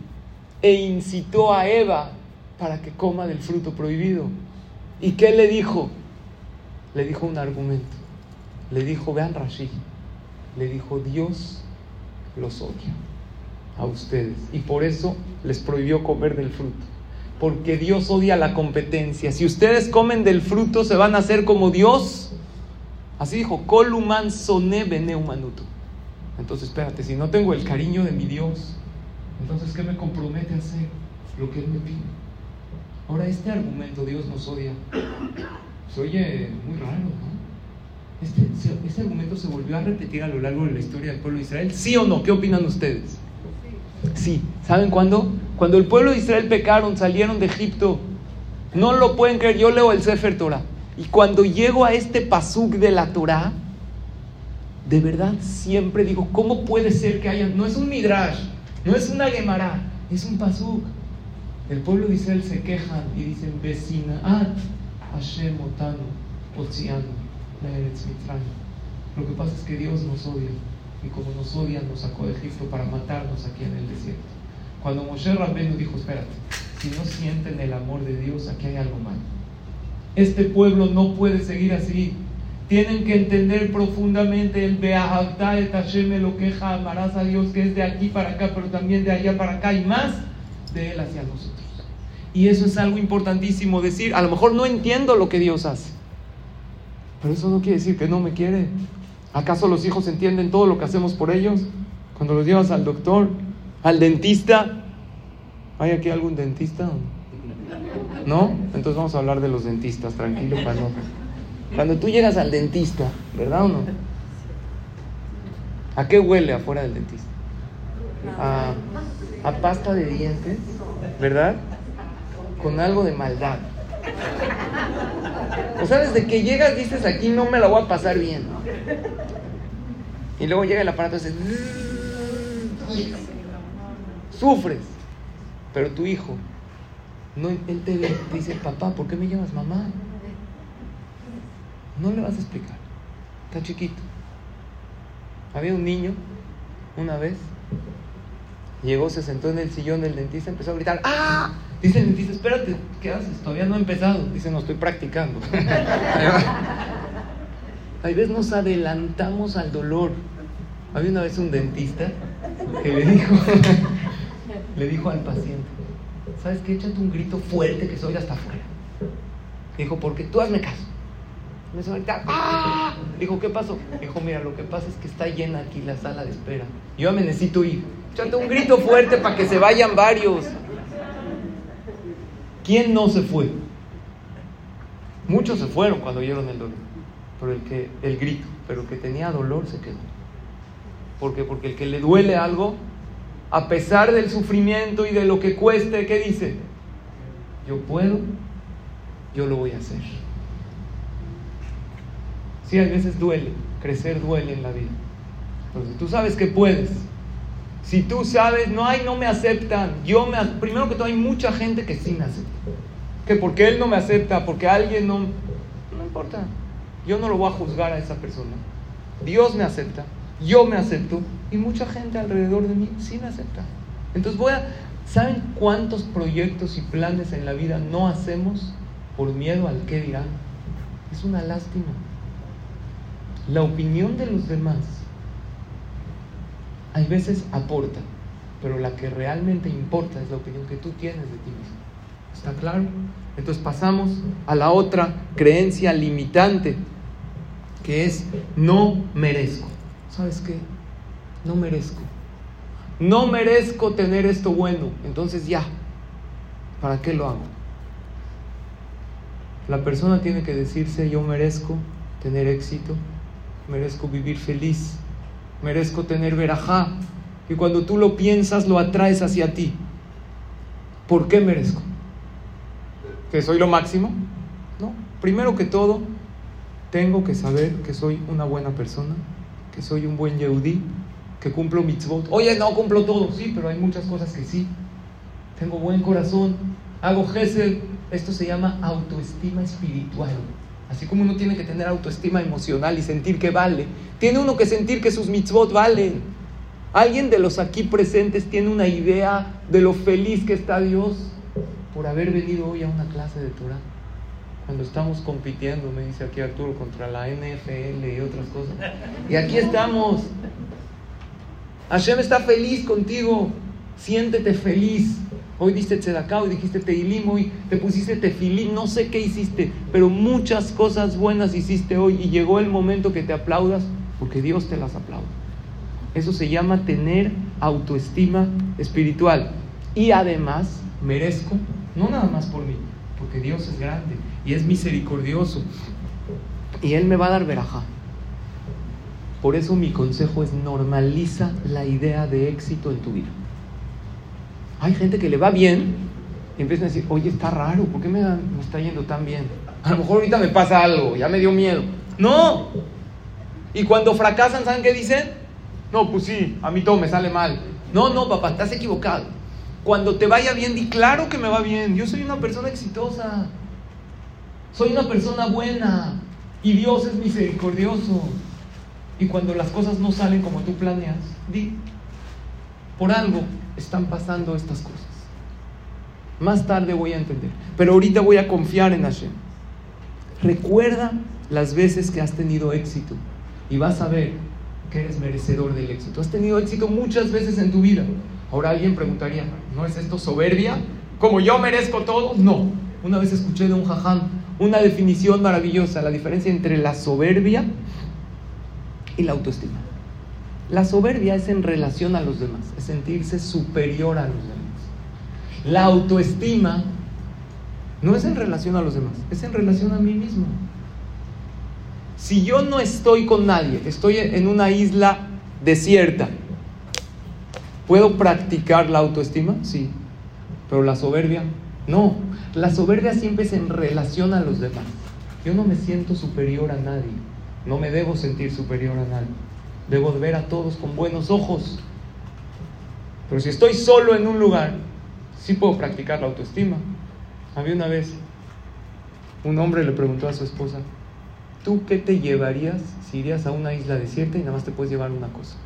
e incitó a Eva para que coma del fruto prohibido. ¿Y qué le dijo? Le dijo un argumento. Le dijo, vean Rashi, le dijo, Dios los odia a ustedes. Y por eso les prohibió comer del fruto. Porque Dios odia la competencia. Si ustedes comen del fruto, se van a hacer como Dios. Así dijo, Columan. Entonces, espérate, si no tengo el cariño de mi Dios, entonces, ¿qué me compromete a hacer? Lo que Él me pide. Ahora, este argumento, Dios nos odia, se oye muy raro. Este, este, argumento se volvió a repetir a lo largo de la historia del pueblo de Israel. ¿Sí o no? ¿Qué opinan ustedes? Sí. ¿Saben cuándo? Cuando el pueblo de Israel pecaron, salieron de Egipto. No lo pueden creer. Yo leo el Sefer Torah. Y cuando llego a este pasuk de la Torah, de verdad siempre digo, ¿cómo puede ser que haya? No es un midrash, no es una gemara, es un pasuk. El pueblo de Israel se quejan y dicen, vecina, ah, Hashem otano, lo que pasa es que Dios nos odia y como nos odia nos sacó de Egipto para matarnos aquí en el desierto. Cuando Moshe Rabbenu dijo, espérate, si no sienten el amor de Dios, aquí hay algo mal. Este pueblo no puede seguir así. Tienen que entender profundamente el Beahavta et Hashem lo queja, amarás a Dios que es de aquí para acá, pero también de allá para acá y más de Él hacia nosotros. Y eso es algo importantísimo decir. A lo mejor no entiendo lo que Dios hace. Pero eso no quiere decir que no me quiere. ¿Acaso los hijos entienden todo lo que hacemos por ellos? Cuando los llevas al doctor, al dentista. ¿Hay aquí algún dentista? ¿No? Entonces vamos a hablar de los dentistas, tranquilo, para Cuando tú llegas al dentista, ¿verdad o no? ¿A qué huele afuera del dentista? A, a pasta de dientes, ¿verdad? Con algo de maldad. O sea, desde que llegas dices aquí no me la voy a pasar bien. Y luego llega el aparato y dice, sufres. Pero tu hijo, no, él te dice, papá, ¿por qué me llamas mamá? No le vas a explicar. Está chiquito. Había un niño, una vez, llegó, se sentó en el sillón del dentista, empezó a gritar, ¡ah! Dice el dentista, espérate, ¿qué haces? Todavía no he empezado. Dice, no, estoy practicando. Hay veces nos adelantamos al dolor. Había una vez un dentista que le dijo, le dijo al paciente, ¿sabes qué? Échate un grito fuerte que soy hasta afuera. Dijo, porque tú hazme caso. Me hizo ¡ah! Dijo, ¿qué pasó? Dijo, mira, lo que pasa es que está llena aquí la sala de espera. Yo me necesito ir. Échate un grito fuerte para que se vayan varios. ¿Quién no se fue? Muchos se fueron cuando oyeron el dolor, pero el, que, el grito, pero que tenía dolor se quedó. ¿Por qué? Porque el que le duele algo, a pesar del sufrimiento y de lo que cueste, ¿qué dice? Yo puedo, yo lo voy a hacer. Sí, a veces duele, crecer duele en la vida. Si tú sabes que puedes, si tú sabes, no hay, no me aceptan. Yo me, primero que todo hay mucha gente que sí me acepta. Que porque él no me acepta, porque alguien no, no importa. Yo no lo voy a juzgar a esa persona. Dios me acepta, yo me acepto y mucha gente alrededor de mí sí me acepta. Entonces voy a, ¿saben cuántos proyectos y planes en la vida no hacemos por miedo al que dirán? Es una lástima. La opinión de los demás hay veces aporta, pero la que realmente importa es la opinión que tú tienes de ti mismo. ¿Está claro? Entonces pasamos a la otra creencia limitante, que es no merezco. ¿Sabes qué? No merezco. No merezco tener esto bueno. Entonces ya, ¿para qué lo hago? La persona tiene que decirse, yo merezco tener éxito, merezco vivir feliz, merezco tener verajá. Y cuando tú lo piensas, lo atraes hacia ti. ¿Por qué merezco? ¿Que soy lo máximo? No. Primero que todo, tengo que saber que soy una buena persona, que soy un buen yehudí, que cumplo mitzvot. Oye, no cumplo todo, sí, pero hay muchas cosas que sí. Tengo buen corazón, hago gesed. Esto se llama autoestima espiritual. Así como uno tiene que tener autoestima emocional y sentir que vale, tiene uno que sentir que sus mitzvot valen. ¿Alguien de los aquí presentes tiene una idea de lo feliz que está Dios por haber venido hoy a una clase de Torah? Cuando estamos compitiendo, me dice aquí Arturo, contra la NFL y otras cosas. Y aquí estamos. Hashem está feliz contigo. Siéntete feliz. Hoy diste tzedakah, hoy dijiste teilim, hoy te pusiste tefilín, no sé qué hiciste, pero muchas cosas buenas hiciste hoy y llegó el momento que te aplaudas porque Dios te las aplaude. Eso se llama tener autoestima espiritual. Y además merezco, no nada más por mí, porque Dios es grande y es misericordioso. Y Él me va a dar veraja. Por eso mi consejo es normaliza la idea de éxito en tu vida. Hay gente que le va bien y empiezan a decir, oye, está raro, ¿por qué me, está yendo tan bien? A lo mejor ahorita me pasa algo, ya me dio miedo. No. Y cuando fracasan, ¿saben qué dicen? No, pues sí, a mí todo me sale mal. No, no, papá, estás equivocado. Cuando te vaya bien, di claro que me va bien. Yo soy una persona exitosa. Soy una persona buena. Y Dios es misericordioso. Y cuando las cosas no salen como tú planeas, di, por algo están pasando estas cosas. Más tarde voy a entender. Pero ahorita voy a confiar en Hashem. Recuerda las veces que has tenido éxito. Y vas a ver que eres merecedor del éxito. Has tenido éxito muchas veces en tu vida. Ahora alguien preguntaría, ¿no es esto soberbia? ¿Como yo merezco todo? No. Una vez escuché de un jajam una definición maravillosa, la diferencia entre la soberbia y la autoestima. La soberbia es en relación a los demás, es sentirse superior a los demás. La autoestima no es en relación a los demás, es en relación a mí mismo. Si yo no estoy con nadie, estoy en una isla desierta, ¿puedo practicar la autoestima? Sí. Pero la soberbia, no. La soberbia siempre es en relación a los demás. Yo no me siento superior a nadie. No me debo sentir superior a nadie. Debo ver a todos con buenos ojos. Pero si estoy solo en un lugar, sí puedo practicar la autoestima. Había una vez un hombre le preguntó a su esposa, ¿tú qué te llevarías si irías a una isla desierta y nada más te puedes llevar una cosa?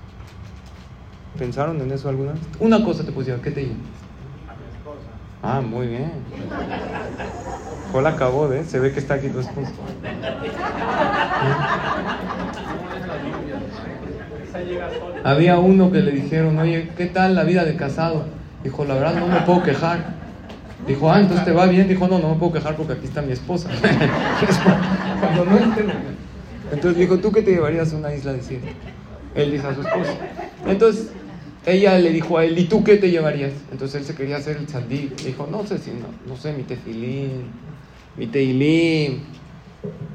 ¿Pensaron en eso alguna vez? Una cosa te puedes llevar, ¿qué te llevas? Ah, muy bien. Hola acabó, ¿eh? Se ve que está aquí tu esposa. Había uno que le dijeron, oye, ¿qué tal la vida de casado? Dijo, la verdad no me puedo quejar. Dijo, ah, entonces te va bien. Dijo, no, no me puedo quejar porque aquí está mi esposa. Cuando no Entonces dijo, ¿tú qué te llevarías a una isla desierta? Él dice a su esposa. Entonces ella le dijo a él, ¿y tú qué te llevarías? Entonces él se quería hacer el sandí. Dijo, no sé si, no, no sé, mi tefilín, mi teilim,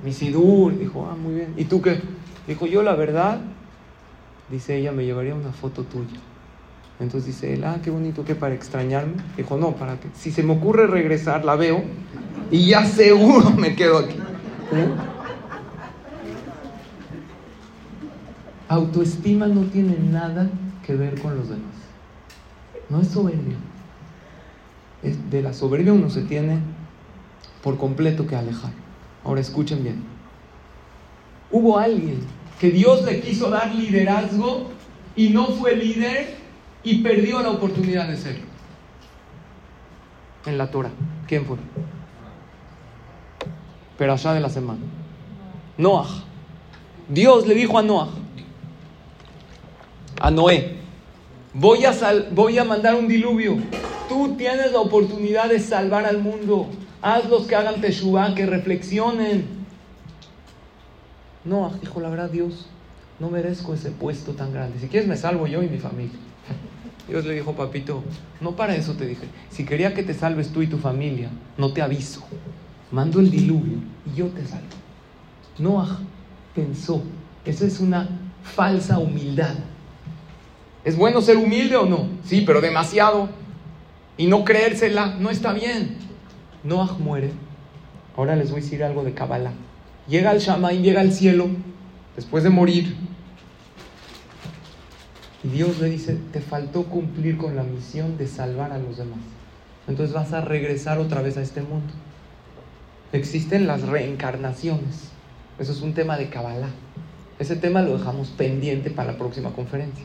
mi sidur. Dijo, ah, muy bien. ¿Y tú qué? Dijo, yo la verdad, dice ella, me llevaría una foto tuya. Entonces dice él, ah, qué bonito, que para extrañarme. Dijo, no, para que, si se me ocurre regresar, la veo y ya seguro me quedo aquí. ¿Eh? Autoestima no tiene nada que ver con los demás. No es soberbia. Es de la soberbia uno se tiene por completo que alejar. Ahora escuchen bien. Hubo alguien que Dios le quiso dar liderazgo y no fue líder y perdió la oportunidad de serlo. En la Torah. ¿Quién fue? Pero allá de la semana. Noah. Dios le dijo a Noah, a Noé, voy a, voy a mandar un diluvio. Tú tienes la oportunidad de salvar al mundo. Hazlos que hagan teshuva, que reflexionen. No, dijo la verdad, Dios, no merezco ese puesto tan grande. Si quieres me salvo yo y mi familia. Dios le dijo, papito, no para eso te dije. Si quería que te salves tú y tu familia, no te aviso. mando el diluvio y yo te salvo. Noah pensó, esa es una falsa humildad. ¿Es bueno ser humilde o no? Sí, pero demasiado. Y no creérsela no está bien. Noah muere. Ahora les voy a decir algo de Kabbalah. Llega al Shammai, llega al cielo, después de morir. Y Dios le dice, te faltó cumplir con la misión de salvar a los demás. Entonces vas a regresar otra vez a este mundo. Existen las reencarnaciones. Eso es un tema de Kabbalah. Ese tema lo dejamos pendiente para la próxima conferencia.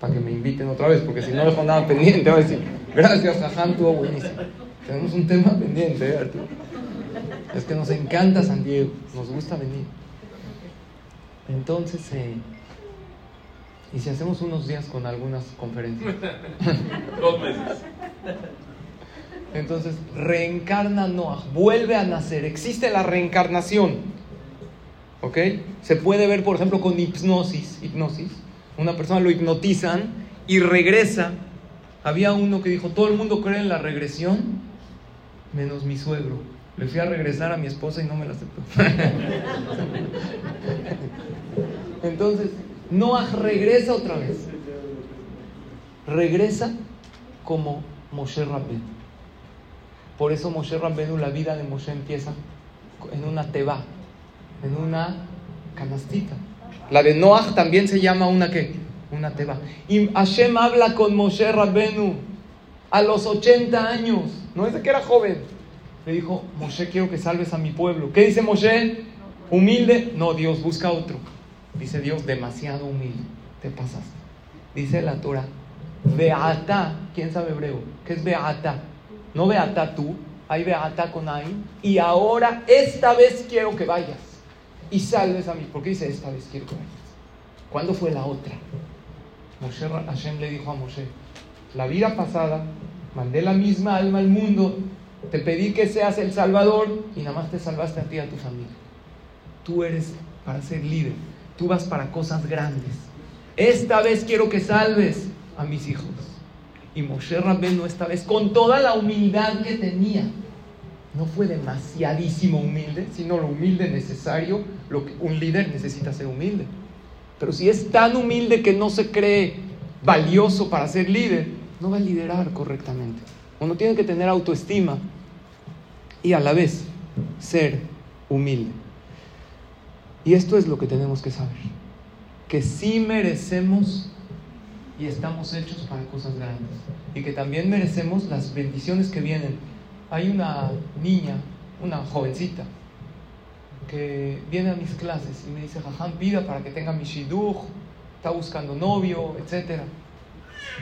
Para que me inviten otra vez, porque si no dejo nada pendiente, voy a decir, gracias, Jajam, estuvo buenísimo. Tenemos un tema pendiente, ¿eh, Arturo? Es que nos encanta San Diego, nos gusta venir. Entonces, eh, ¿y si hacemos unos días con algunas conferencias? Dos meses. Entonces, reencarna Noah, vuelve a nacer, existe la reencarnación. ¿Ok? Se puede ver, por ejemplo, con hipnosis. Hipnosis. Una persona lo hipnotizan y regresa. Había uno que dijo, todo el mundo cree en la regresión, menos mi suegro. Le fui a regresar a mi esposa y no me la aceptó. Entonces, Noah regresa otra vez. Regresa como Moshe Rabbenu. Por eso Moshe Rabbenu, la vida de Moshe empieza en una teba, en una canastita. La de Noah también se llama una que una teba. Y Hashem habla con Moshe Rabbenu a los 80 años. No es de que era joven. Le dijo, Moshe, quiero que salves a mi pueblo. ¿Qué dice Moshe? ¿Humilde? No, Dios, busca otro. Dice Dios, demasiado humilde. Te pasaste. Dice la Torah, Beata. ¿Quién sabe hebreo? ¿Qué es Beata? No Beata tú, hay Beata con ahí. Y ahora, esta vez quiero que vayas y salves a mí. ¿Por qué dice esta vez quiero que vayas? ¿Cuándo fue la otra? Moshe, Hashem le dijo a Moshe, la vida pasada mandé la misma alma al mundo, te pedí que seas el Salvador y nada más te salvaste a ti y a tu familia. Tú eres para ser líder, tú vas para cosas grandes. Esta vez quiero que salves a mis hijos. Y Moshe Rabbenu esta vez, con toda la humildad que tenía, no fue demasiadísimo humilde, sino lo humilde necesario, lo que un líder necesita ser humilde. Pero si es tan humilde que no se cree valioso para ser líder, no va a liderar correctamente. Uno tiene que tener autoestima y a la vez ser humilde. Y esto es lo que tenemos que saber, que sí merecemos y estamos hechos para cosas grandes y que también merecemos las bendiciones que vienen. Hay una niña, una jovencita, que viene a mis clases y me dice, Jajam, pida para que tenga mi shidduch, está buscando novio, etc.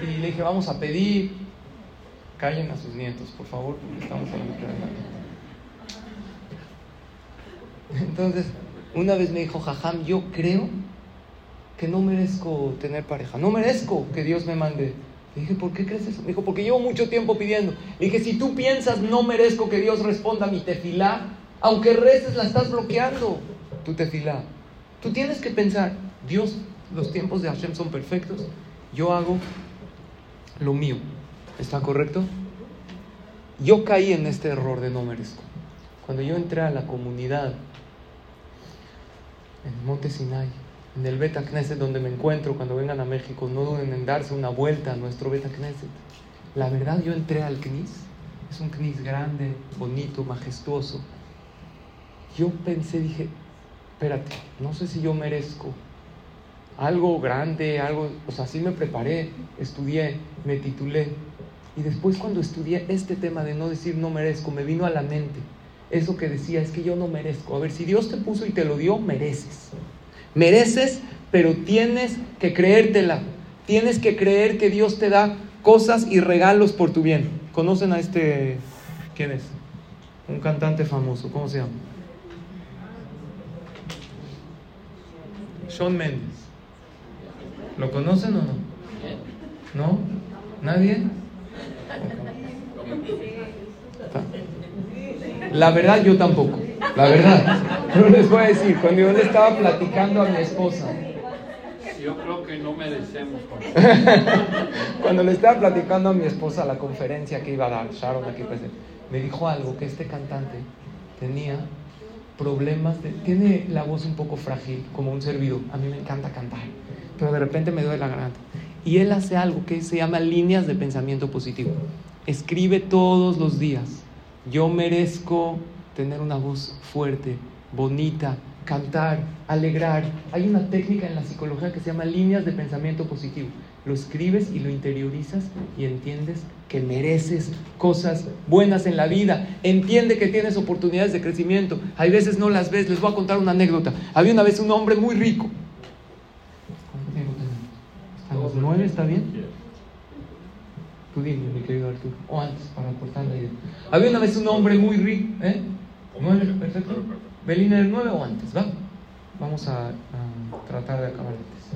Y le dije, vamos a pedir, callen a sus nietos, por favor, porque estamos en Entonces, una vez me dijo, Jajam, yo creo que no merezco tener pareja, no merezco que Dios me mande. Le dije, ¿por qué crees eso? Me dijo, porque llevo mucho tiempo pidiendo. Le dije, si tú piensas no merezco que Dios responda a mi tefilá, aunque reces la estás bloqueando, tu tefilá. Tú tienes que pensar, Dios, los tiempos de Hashem son perfectos, yo hago lo mío. ¿Está correcto? Yo caí en este error de no merezco. Cuando yo entré a la comunidad en Monte Sinai, en el Beta Knesset donde me encuentro cuando vengan a México, no duden en darse una vuelta a nuestro Beta Knesset. La verdad, yo entré al Knis, es un Knis grande, bonito, majestuoso. Yo pensé, dije, espérate, no sé si yo merezco algo grande, algo, o sea, sí me preparé, estudié, me titulé. Y después cuando estudié este tema de no decir no merezco, me vino a la mente eso que decía, es que yo no merezco. A ver, si Dios te puso y te lo dio, mereces. Mereces, pero tienes que creértela. Tienes que creer que Dios te da cosas y regalos por tu bien. ¿Conocen a este? ¿Quién es? Un cantante famoso. ¿Cómo se llama? Sean Mendes. ¿Lo conocen o no? ¿No? ¿Nadie? La verdad yo tampoco, la verdad. Pero les voy a decir, cuando yo le estaba platicando a mi esposa. Yo creo que no merecemos. cuando le estaba platicando a mi esposa la conferencia que iba a dar, Sharon aquí presente, me dijo algo que este cantante tenía problemas, de, tiene la voz un poco frágil, como un servidor. A mí me encanta cantar, pero de repente me duele la garganta. Y él hace algo que se llama líneas de pensamiento positivo. Escribe todos los días, yo merezco tener una voz fuerte, bonita, cantar, alegrar. Hay una técnica en la psicología que se llama líneas de pensamiento positivo. Lo escribes y lo interiorizas y entiendes que mereces cosas buenas en la vida. Entiende que tienes oportunidades de crecimiento. Hay veces no las ves. Les voy a contar una anécdota. Había una vez un hombre muy rico. ¿A los nueve está bien? Tú dime, mi querido Arturo. O antes, para cortar la idea. Había una vez un hombre muy rico. ¿Eh? ¿Nueve? Perfecto. Belina el nueve o antes, ¿va? Vamos a, a tratar de acabar antes.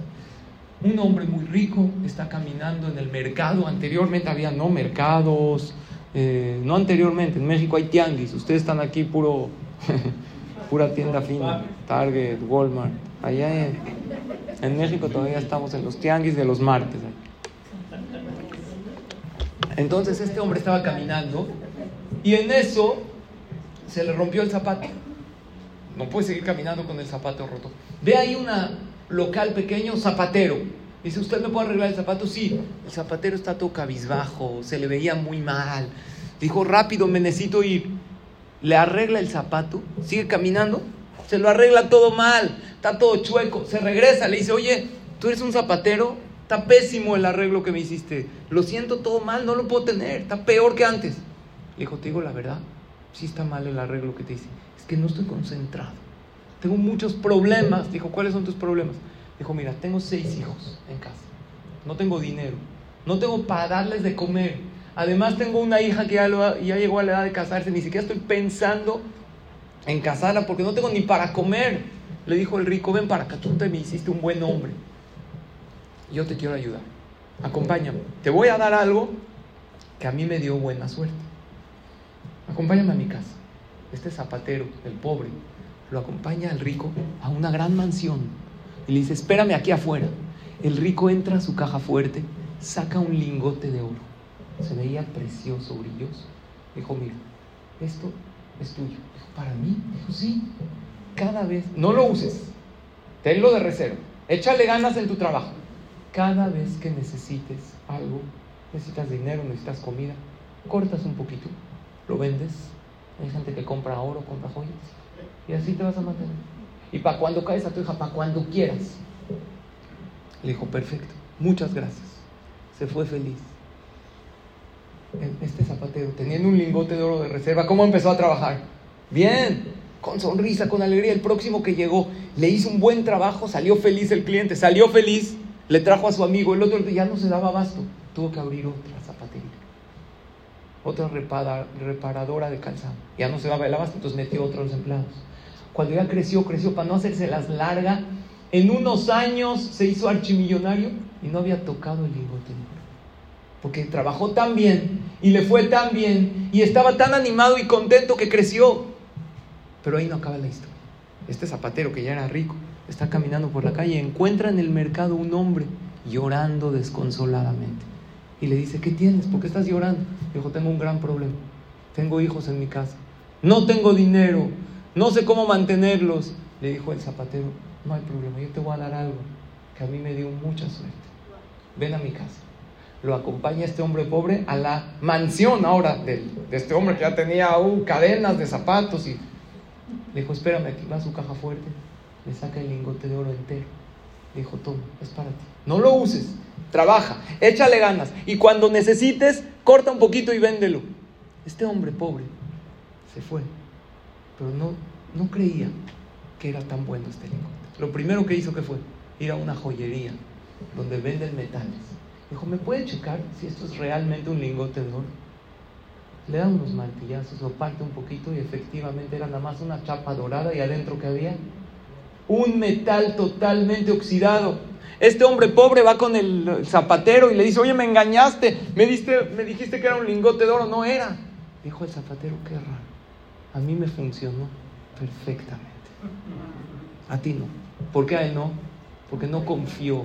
Un hombre muy rico está caminando en el mercado. Anteriormente había no mercados, eh, no anteriormente. En México hay tianguis. Ustedes están aquí puro, pura tienda fina, Target, Walmart. Allá en, en México todavía estamos en los tianguis de los martes. Entonces este hombre estaba caminando y en eso se le rompió el zapato. No puede seguir caminando con el zapato roto. Ve ahí una local pequeño, zapatero. Dice, ¿usted me puede arreglar el zapato? Sí. El zapatero está todo cabizbajo, se le veía muy mal. Dijo, rápido, me necesito ir. Le arregla el zapato, sigue caminando, se lo arregla todo mal, está todo chueco. Se regresa, le dice, oye, tú eres un zapatero, está pésimo el arreglo que me hiciste. Lo siento todo mal, no lo puedo tener, está peor que antes. Le dijo, te digo la verdad, sí está mal el arreglo que te hice. Es que no estoy concentrado tengo muchos problemas. Dijo, ¿cuáles son tus problemas? Dijo, mira, tengo seis hijos en casa. No tengo dinero. No tengo para darles de comer. Además tengo una hija que ya, llegó a la edad de casarse. Ni siquiera estoy pensando en casarla porque no tengo ni para comer. Le dijo el rico, ven para acá, tú te me hiciste un buen hombre. Yo te quiero ayudar. Acompáñame. Te voy a dar algo que a mí me dio buena suerte. Acompáñame a mi casa. Este zapatero, el pobre, lo acompaña al rico a una gran mansión y le dice, espérame aquí afuera. El rico entra a su caja fuerte, saca un lingote de oro. Se veía precioso, brilloso. Dijo, mira, esto es tuyo. Dijo, ¿para mí? Dijo, sí. Cada vez, no lo uses, tenlo de reserva. Échale ganas en tu trabajo. Cada vez que necesites algo, necesitas dinero, necesitas comida, cortas un poquito, lo vendes. Hay gente que compra oro, compra joyas y así te vas a mantener. Y para cuando caes a tu hija, para cuando quieras. Le dijo, perfecto, muchas gracias. Se fue feliz. Este zapatero, teniendo un lingote de oro de reserva, ¿cómo empezó a trabajar? Bien, con sonrisa, con alegría. El próximo que llegó le hizo un buen trabajo, salió feliz el cliente, salió feliz, le trajo a su amigo. El otro ya no se daba abasto, tuvo que abrir otra zapatería otra reparadora de calzado. Ya no se daba el abasto, entonces metió otros empleados. Cuando ya creció, creció para no hacerse las larga. En unos años se hizo archimillonario y no había tocado el lingote Porque trabajó tan bien y le fue tan bien y estaba tan animado y contento que creció. Pero ahí no acaba la historia. Este zapatero que ya era rico está caminando por la calle y encuentra en el mercado un hombre llorando desconsoladamente. Y le dice, ¿qué tienes? ¿Por qué estás llorando? Dijo, tengo un gran problema. Tengo hijos en mi casa. No tengo dinero. No sé cómo mantenerlos. Le dijo el zapatero, no hay problema, yo te voy a dar algo que a mí me dio mucha suerte. Ven a mi casa. Lo acompaña este hombre pobre a la mansión ahora de, este hombre que ya tenía uh, cadenas de zapatos y le dijo, espérame, aquí va su caja fuerte. Le saca el lingote de oro entero. Le dijo, toma, es para ti. No lo uses, trabaja, échale ganas. Y cuando necesites, corta un poquito y véndelo. Este hombre pobre se fue, pero no, no creía que era tan bueno este lingote. Lo primero que hizo que fue ir a una joyería donde venden metales. Dijo, ¿me puede checar si esto es realmente un lingote de oro? Le da unos martillazos, lo parte un poquito y efectivamente era nada más una chapa dorada y adentro que había un metal totalmente oxidado. Este hombre pobre va con el zapatero y le dice, oye, me engañaste, me, diste, me dijiste que era un lingote de oro, no era. Dijo el zapatero, qué raro, a mí me funcionó perfectamente. A ti no. ¿Por qué a él no? Porque no confió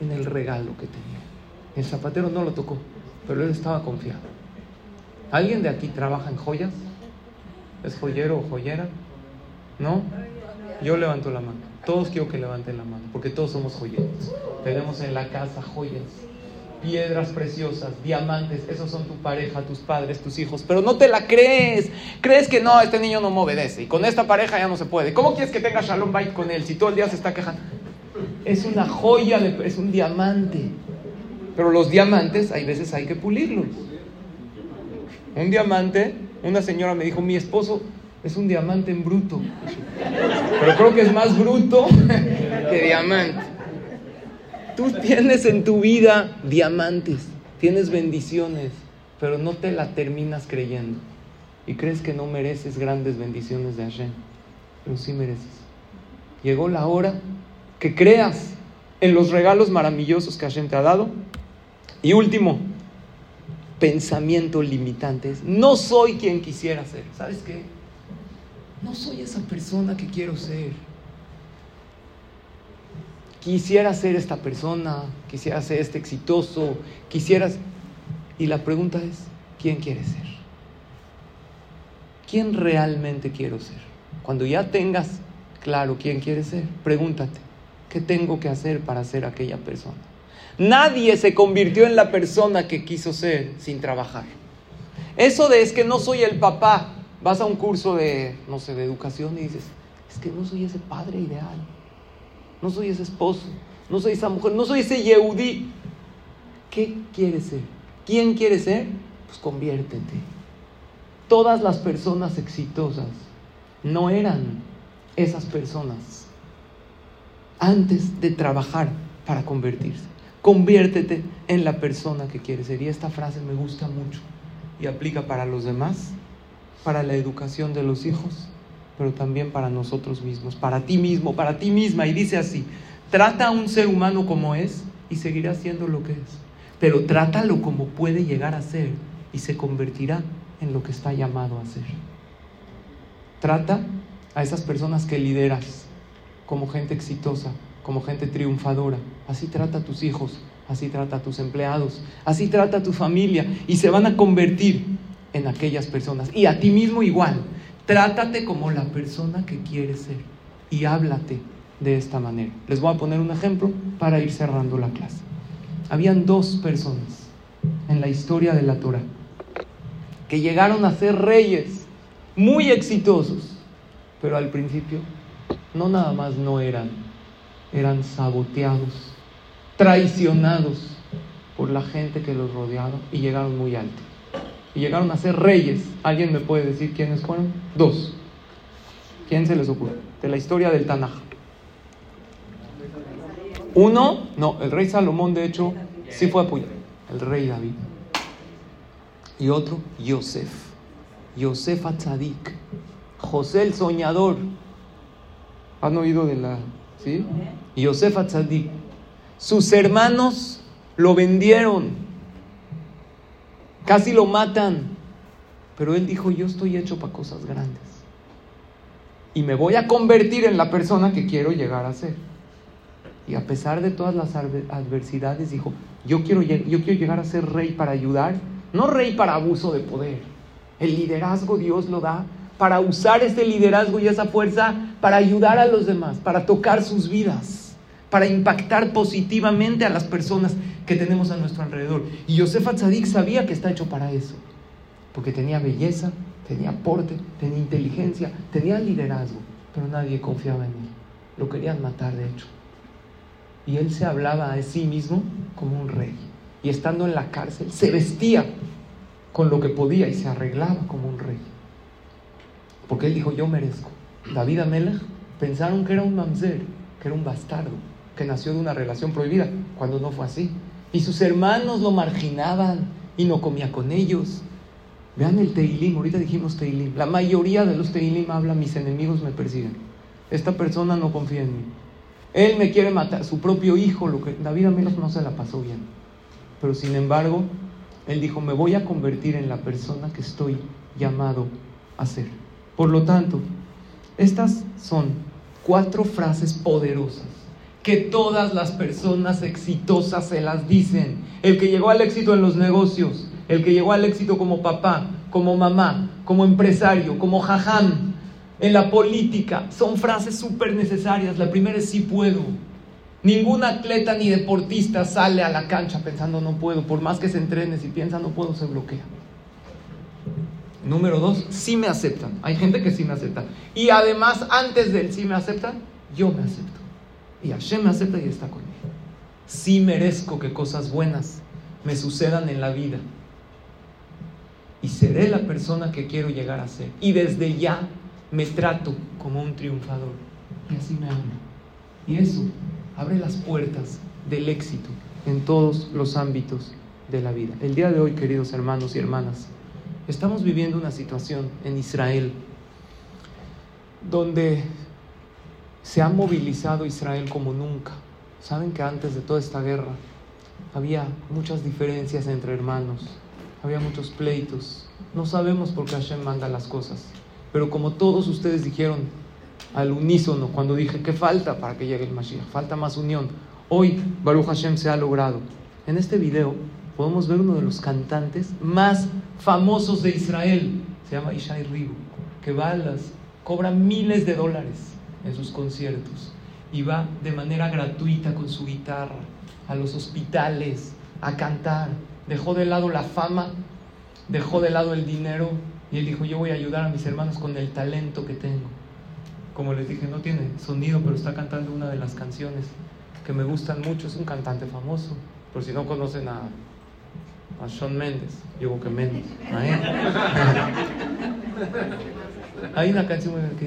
en el regalo que tenía. El zapatero no lo tocó, pero él estaba confiado. ¿Alguien de aquí trabaja en joyas? ¿Es joyero o joyera? ¿No? Yo levanto la mano. Todos quiero que levanten la mano, porque todos somos joyeros. Tenemos en la casa joyas, piedras preciosas, diamantes. Esos son tu pareja, tus padres, tus hijos. Pero no te la crees. Crees que no, este niño no me obedece. Y con esta pareja ya no se puede. ¿Cómo quieres que tenga Shalom Bait con él si todo el día se está quejando? Es una joya, es un diamante. Pero los diamantes, hay veces hay que pulirlos. Un diamante, una señora me dijo, mi esposo es un diamante en bruto. Pero creo que es más bruto que diamante. Tú tienes en tu vida diamantes, tienes bendiciones, pero no te la terminas creyendo. Y crees que no mereces grandes bendiciones de Hashem, pero sí mereces. Llegó la hora que creas en los regalos maravillosos que Hashem te ha dado. Y último, pensamiento limitantes. No soy quien quisiera ser. ¿Sabes qué? No soy esa persona que quiero ser. Quisiera ser esta persona, quisiera ser este exitoso, quisieras... Y la pregunta es, ¿quién quiere ser? ¿Quién realmente quiero ser? Cuando ya tengas claro quién quieres ser, pregúntate, ¿qué tengo que hacer para ser aquella persona? Nadie se convirtió en la persona que quiso ser sin trabajar. Eso de es que no soy el papá, vas a un curso de, no sé, de educación y dices, es que no soy ese padre ideal, no soy ese esposo, no soy esa mujer, no soy ese yehudí. ¿Qué quieres ser? ¿Quién quieres ser? Pues conviértete. Todas las personas exitosas no eran esas personas antes de trabajar para convertirse. Conviértete en la persona que quieres ser. Y esta frase me gusta mucho y aplica para los demás para la educación de los hijos, pero también para nosotros mismos, para ti mismo, para ti misma. Y dice así, trata a un ser humano como es y seguirá siendo lo que es, pero trátalo como puede llegar a ser y se convertirá en lo que está llamado a ser. Trata a esas personas que lideras como gente exitosa, como gente triunfadora. Así trata a tus hijos, así trata a tus empleados, así trata a tu familia y se van a convertir en aquellas personas. Y a ti mismo igual. Trátate como la persona que quieres ser y háblate de esta manera. Les voy a poner un ejemplo para ir cerrando la clase. Habían dos personas en la historia de la Torah que llegaron a ser reyes muy exitosos, pero al principio no nada más no eran, eran saboteados, traicionados por la gente que los rodeaba y llegaron muy alto llegaron a ser reyes. ¿Alguien me puede decir quiénes fueron? Dos. ¿Quién se les ocurre? De la historia del Tanaj. Uno, no, el rey Salomón de hecho sí fue apoyado. El rey David. Y otro, Yosef. Yosef Atzadik. José el soñador. ¿Han oído de la... ¿Sí? Yosef Atzadik. Sus hermanos lo vendieron Casi lo matan. Pero él dijo, yo estoy hecho para cosas grandes. Y me voy a convertir en la persona que quiero llegar a ser. Y a pesar de todas las adversidades, dijo, yo quiero, yo quiero llegar a ser rey para ayudar, no rey para abuso de poder. El liderazgo Dios lo da para usar ese liderazgo y esa fuerza para ayudar a los demás, para tocar sus vidas, para impactar positivamente a las personas que tenemos a nuestro alrededor. Y Yosef Atzadik sabía que está hecho para eso, porque tenía belleza, tenía porte, tenía inteligencia, tenía liderazgo, pero nadie confiaba en él. Lo querían matar, de hecho. Y él se hablaba a sí mismo como un rey. Y estando en la cárcel, se vestía con lo que podía y se arreglaba como un rey. Porque él dijo, yo merezco. David Amelech pensaron que era un mamzer, que era un bastardo, que nació de una relación prohibida, cuando no fue así. Y sus hermanos lo marginaban y no comía con ellos. Vean el Teilim, ahorita dijimos Teilim. La mayoría de los Teilim habla, mis enemigos me persiguen. Esta persona no confía en mí. Él me quiere matar, su propio hijo, lo que David a menos no se la pasó bien. Pero sin embargo, él dijo, me voy a convertir en la persona que estoy llamado a ser. Por lo tanto, estas son cuatro frases poderosas que todas las personas exitosas se las dicen. El que llegó al éxito en los negocios el que llegó al éxito como papá, como mamá, como empresario, como jajam, en la política. Son frases súper necesarias. La primera es sí puedo. Ningún atleta ni deportista sale a la cancha pensando no puedo. Por más que se entrene, si piensa no puedo, se bloquea. Número dos, sí me aceptan. Hay gente que sí me acepta. Y además, antes del sí me aceptan, yo me acepto. Y Hashem me acepta y está conmigo. Sí merezco que cosas buenas me sucedan en la vida. Y seré la persona que quiero llegar a ser. Y desde ya me trato como un triunfador. Y así me amo. Y eso abre las puertas del éxito en todos los ámbitos de la vida. El día de hoy, queridos hermanos y hermanas, estamos viviendo una situación en Israel donde se ha movilizado Israel como nunca. Saben que antes de toda esta guerra había muchas diferencias entre hermanos, había muchos pleitos. No sabemos por qué Hashem manda las cosas. Pero como todos ustedes dijeron al unísono cuando dije que falta para que llegue el Mashiach, falta más unión. Hoy Baruch Hashem se ha logrado. En este video podemos ver uno de los cantantes más famosos de Israel. Se llama Ishai Ribu, que va a las, cobra miles de dólares en sus conciertos y va de manera gratuita con su guitarra a los hospitales a cantar. Dejó de lado la fama, dejó de lado el dinero y él dijo, yo voy a ayudar a mis hermanos con el talento que tengo. Como les dije, no tiene sonido, pero está cantando una de las canciones que me gustan mucho. Es un cantante famoso. Por si no conocen a, a Sean Mendes, digo que Mendes, Hay una canción que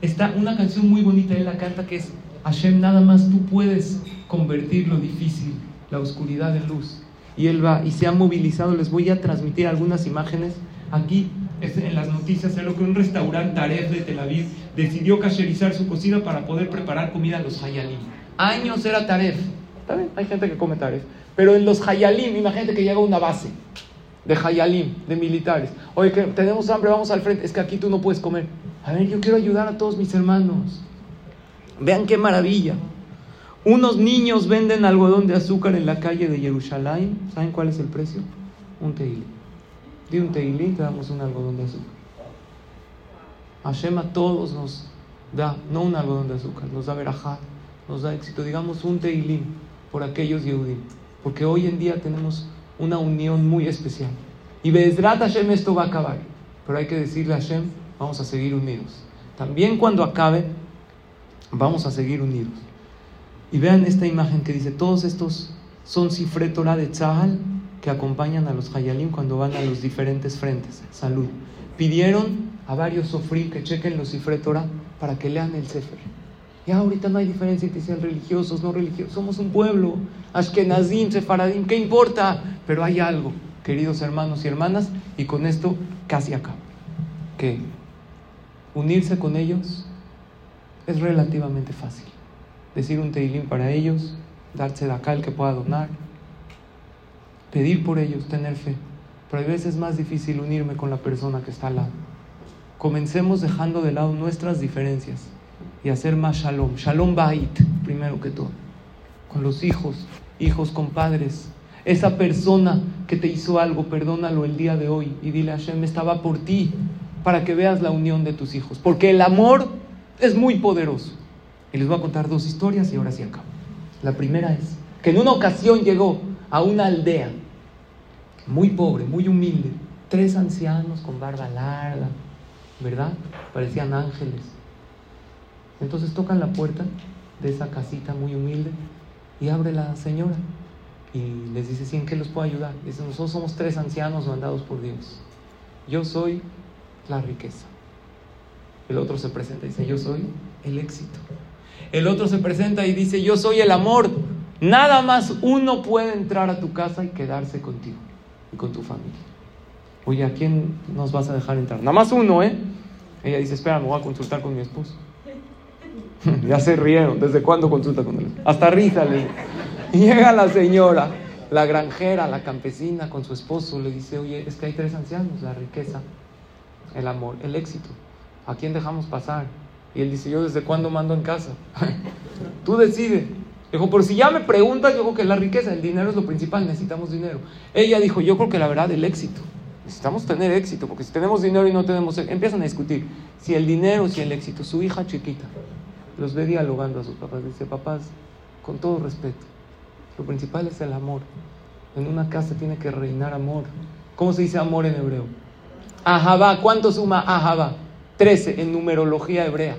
Está una canción muy bonita, él la canta que es Hashem, nada más tú puedes convertir lo difícil, la oscuridad en luz. Y él va y se ha movilizado. Les voy a transmitir algunas imágenes. Aquí en las noticias es lo que un restaurante Taref de Tel Aviv decidió cacherizar su cocina para poder preparar comida a los Hayalim. Años era Taref. Hay gente que come Taref. Pero en los Hayalim, imagínate que llega una base de Hayalim, de militares. Oye, que tenemos hambre, vamos al frente. Es que aquí tú no puedes comer. A ver, yo quiero ayudar a todos mis hermanos. Vean qué maravilla. Unos niños venden algodón de azúcar en la calle de Jerusalén. ¿Saben cuál es el precio? Un teilín. Di un teilín, te damos un algodón de azúcar. Hashem a todos nos da, no un algodón de azúcar, nos da verajá, nos da éxito. Digamos un teilín por aquellos Yehudim. Porque hoy en día tenemos una unión muy especial. Y Bezrat Hashem esto va a acabar. Pero hay que decirle a Hashem, vamos a seguir unidos. También cuando acabe, vamos a seguir unidos. Y vean esta imagen que dice, todos estos son Sifre Torah de Tzahal que acompañan a los Hayalim cuando van a los diferentes frentes. Salud. Pidieron a varios Sofrí que chequen los Sifre Torah para que lean el Sefer. Ya ahorita no hay diferencia entre sean religiosos, no religiosos. Somos un pueblo. Ashkenazim, Sefaradim, ¿qué importa? Pero hay algo, queridos hermanos y hermanas, y con esto casi acabo. Que unirse con ellos es relativamente fácil. Decir un teilín para ellos, darse de acá el que pueda donar, pedir por ellos, tener fe. Pero hay veces más difícil unirme con la persona que está al lado. Comencemos dejando de lado nuestras diferencias y hacer más shalom. Shalom bait, primero que todo. Con los hijos, hijos con padres. Esa persona que te hizo algo, perdónalo el día de hoy y dile a Hashem, estaba por ti, para que veas la unión de tus hijos. Porque el amor es muy poderoso. Y les voy a contar dos historias y ahora sí acabo. La primera es que en una ocasión llegó a una aldea muy pobre, muy humilde, tres ancianos con barba larga, ¿verdad? Parecían ángeles. Entonces tocan la puerta de esa casita muy humilde y abre la señora y les dice, ¿sí en qué los puedo ayudar? Dice, nosotros somos tres ancianos mandados por Dios. Yo soy la riqueza. El otro se presenta y dice, yo soy el éxito. El otro se presenta y dice, yo soy el amor. Nada más uno puede entrar a tu casa y quedarse contigo y con tu familia. Oye, ¿a quién nos vas a dejar entrar? Nada más uno, ¿eh? Ella dice, espera, me voy a consultar con mi esposo. ya se rieron. ¿Desde cuándo consulta con él? Hasta risa le llega la señora, la granjera, la campesina con su esposo. Le dice, oye, es que hay tres ancianos, la riqueza, el amor, el éxito. ¿A quién dejamos pasar? Y él dice, yo desde cuándo mando en casa. Tú decides. Dijo, pero si ya me preguntas, yo creo que la riqueza, el dinero es lo principal, necesitamos dinero. Ella dijo, yo creo que la verdad, el éxito. Necesitamos tener éxito, porque si tenemos dinero y no tenemos éxito, empiezan a discutir si el dinero, si el éxito. Su hija chiquita los ve dialogando a sus papás. Dice, papás, con todo respeto, lo principal es el amor. En una casa tiene que reinar amor. ¿Cómo se dice amor en hebreo? Ahabá. ¿Cuánto suma Ahabá? Trece en numerología hebrea.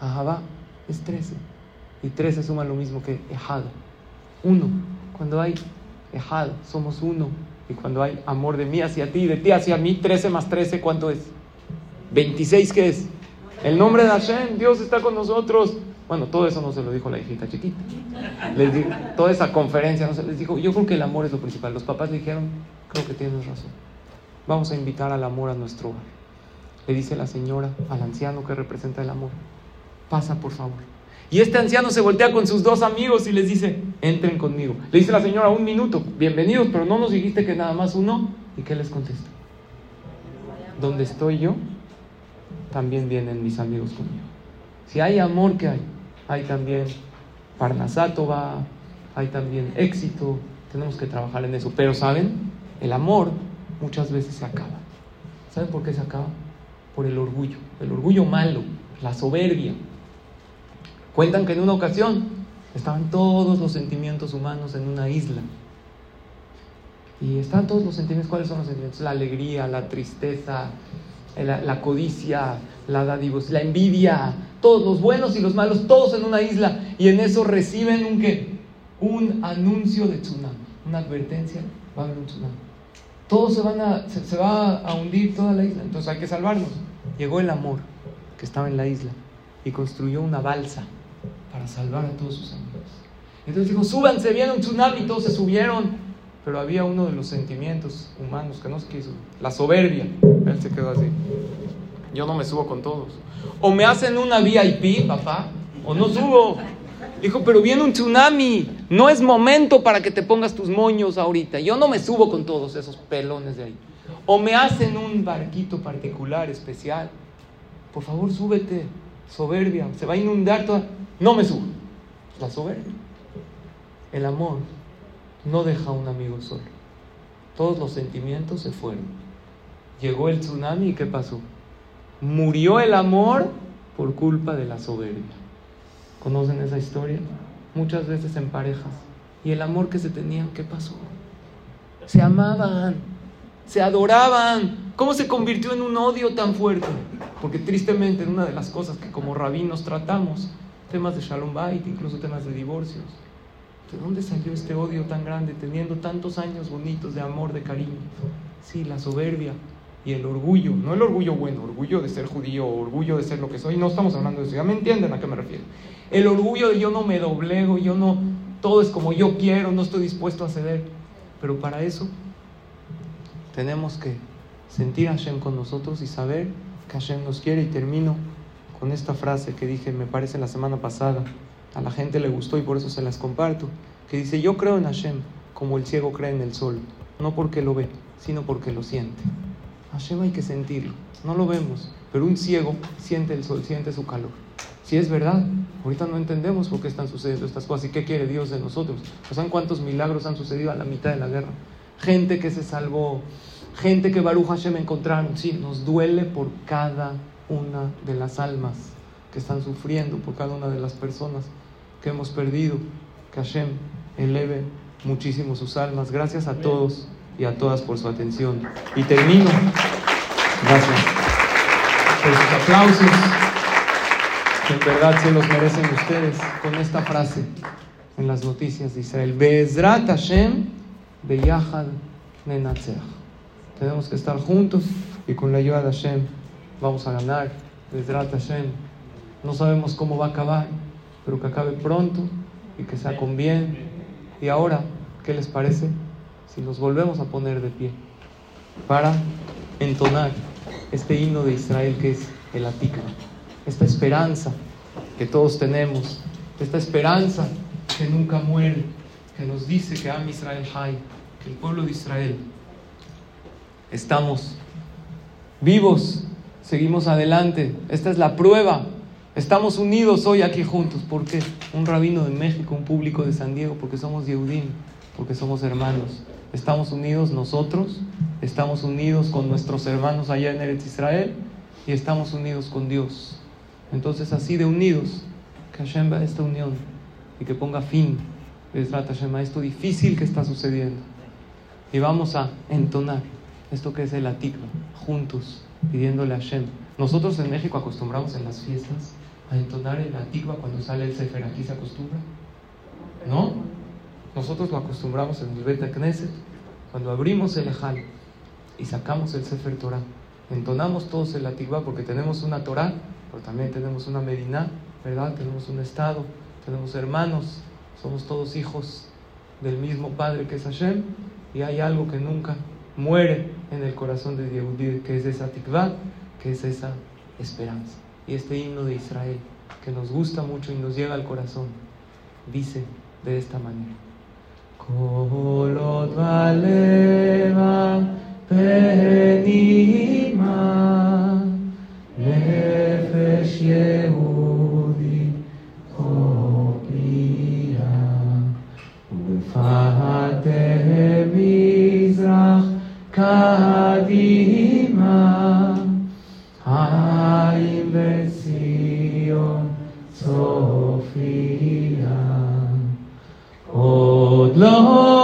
Ahabá es trece. Y trece suma lo mismo que Ejad. Uno. Cuando hay Ejad, somos uno. Y cuando hay amor de mí hacia ti, de ti hacia mí, trece más trece, ¿cuánto es? Veintiséis, ¿qué es? El nombre de Hashem, Dios está con nosotros. Bueno, todo eso no se lo dijo la hijita chiquita. Les dijo, toda esa conferencia no se les dijo, yo creo que el amor es lo principal. Los papás dijeron, creo que tienes razón. Vamos a invitar al amor a nuestro hogar. Le dice la señora al anciano que representa el amor, pasa por favor. Y este anciano se voltea con sus dos amigos y les dice, entren conmigo. Le dice la señora, un minuto, bienvenidos, pero no nos dijiste que nada más uno. ¿Y qué les contesta? ¿Dónde estoy yo? También vienen mis amigos conmigo. Si hay amor que hay, hay también Parnasato va, hay también éxito, tenemos que trabajar en eso. Pero ¿saben? El amor muchas veces se acaba. ¿Saben por qué se acaba? Por el orgullo, el orgullo malo, la soberbia. Cuentan que en una ocasión estaban todos los sentimientos humanos en una isla. Y están todos los sentimientos. ¿Cuáles son los sentimientos? La alegría, la tristeza, la, codicia, la dadivos, la envidia, todos los buenos y los malos, todos en una isla, y en eso reciben un qué? Un anuncio de tsunami, una advertencia, va a haber un tsunami. Todos se van a, va a hundir toda la isla, entonces hay que salvarnos. Llegó el amor que estaba en la isla y construyó una balsa para salvar a todos sus amigos. Entonces dijo, súbanse, viene un tsunami, todos se subieron pero había uno de los sentimientos humanos que no se quiso, la soberbia. Él se quedó así. Yo no me subo con todos. O me hacen una VIP, papá, o no subo. Dijo, pero viene un tsunami. No es momento para que te pongas tus moños ahorita. Yo no me subo con todos esos pelones de ahí. O me hacen un barquito particular, especial. Por favor, súbete. Soberbia. Se va a inundar toda. No me subo. La soberbia. El amor no deja a un amigo solo. Todos los sentimientos se fueron. Llegó el tsunami y ¿qué pasó? Murió el amor por culpa de la soberbia. ¿Conocen esa historia? Muchas veces en parejas. ¿Y el amor que se tenían, qué pasó? Se amaban, se adoraban. ¿Cómo se convirtió en un odio tan fuerte? Porque tristemente en una de las cosas que como rabinos tratamos, temas de Shalom Bait, incluso temas de divorcios, ¿De dónde salió este odio tan grande teniendo tantos años bonitos de amor, de cariño? Sí, la soberbia y el orgullo, no el orgullo bueno, orgullo de ser judío, orgullo de ser lo que soy, no estamos hablando de eso, ya me entienden a qué me refiero. El orgullo de yo no me doblego, yo no, todo es como yo quiero, no estoy dispuesto a ceder. Pero para eso tenemos que sentir a Hashem con nosotros y saber que Hashem nos quiere. Y termino con esta frase que dije, me parece, la semana pasada a la gente le gustó y por eso se las comparto, que dice, yo creo en Hashem como el ciego cree en el sol, no porque lo ve, sino porque lo siente. Hashem hay que sentirlo, no lo vemos, pero un ciego siente el sol, siente su calor. Si es verdad, ahorita no entendemos por qué están sucediendo estas cosas y qué quiere Dios de nosotros. ¿Saben cuántos milagros han sucedido a la mitad de la guerra? Gente que se salvó, gente que Baruch Hashem encontraron. Sí, nos duele por cada una de las almas que están sufriendo, por cada una de las personas que hemos perdido. Que Hashem eleve muchísimo sus almas. Gracias a todos y a todas por su atención. Y termino. Gracias por sus aplausos, que en verdad se los merecen ustedes, con esta frase en las noticias de Israel. Be'ezrat Hashem beyahad nenatzeach. Tenemos que estar juntos y con la ayuda de Hashem vamos a ganar. Be'ezrat Hashem. No sabemos cómo va a acabar pero que acabe pronto y que sea con bien. Y ahora, ¿qué les parece si nos volvemos a poner de pie para entonar este himno de Israel que es el Atikra? Esta esperanza que todos tenemos, esta esperanza que nunca muere, que nos dice que Am Israel Hay, que el pueblo de Israel estamos vivos, seguimos adelante. Esta es la prueba Estamos unidos hoy aquí juntos. ¿Por qué? Un rabino de México, un público de San Diego, porque somos Yehudim, porque somos hermanos. Estamos unidos nosotros, estamos unidos con nuestros hermanos allá en Eretz Israel y estamos unidos con Dios. Entonces, así de unidos, que Hashem vea esta unión y que ponga fin a esto difícil que está sucediendo. Y vamos a entonar esto que es el atikva, juntos, pidiéndole a Hashem. Nosotros en México acostumbramos en las fiestas a entonar el atikva cuando sale el Sefer. ¿Aquí se acostumbra? ¿No? Nosotros lo acostumbramos en el Bet Knesset, cuando abrimos el Ejal y sacamos el Sefer Torah. Entonamos todos el atikva porque tenemos una Torah, pero también tenemos una Medina, ¿verdad? Tenemos un Estado, tenemos hermanos, somos todos hijos del mismo Padre que es Hashem, y hay algo que nunca muere en el corazón de Yehudi, que es esa tikva, que es esa esperanza. Y este himno de Israel, que nos gusta mucho y nos llega al corazón, dice de esta manera. Kolot valeva nefesh yehudi kopia ufahatem mizrach kadima אי מעסיו צופירן אויד לא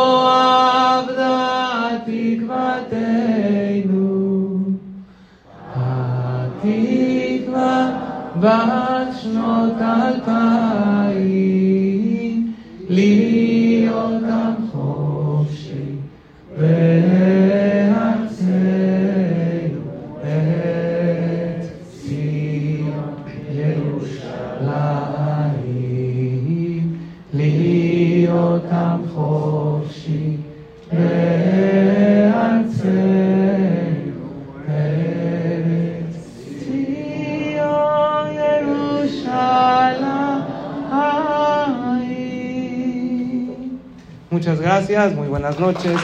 gracias, muy buenas noches.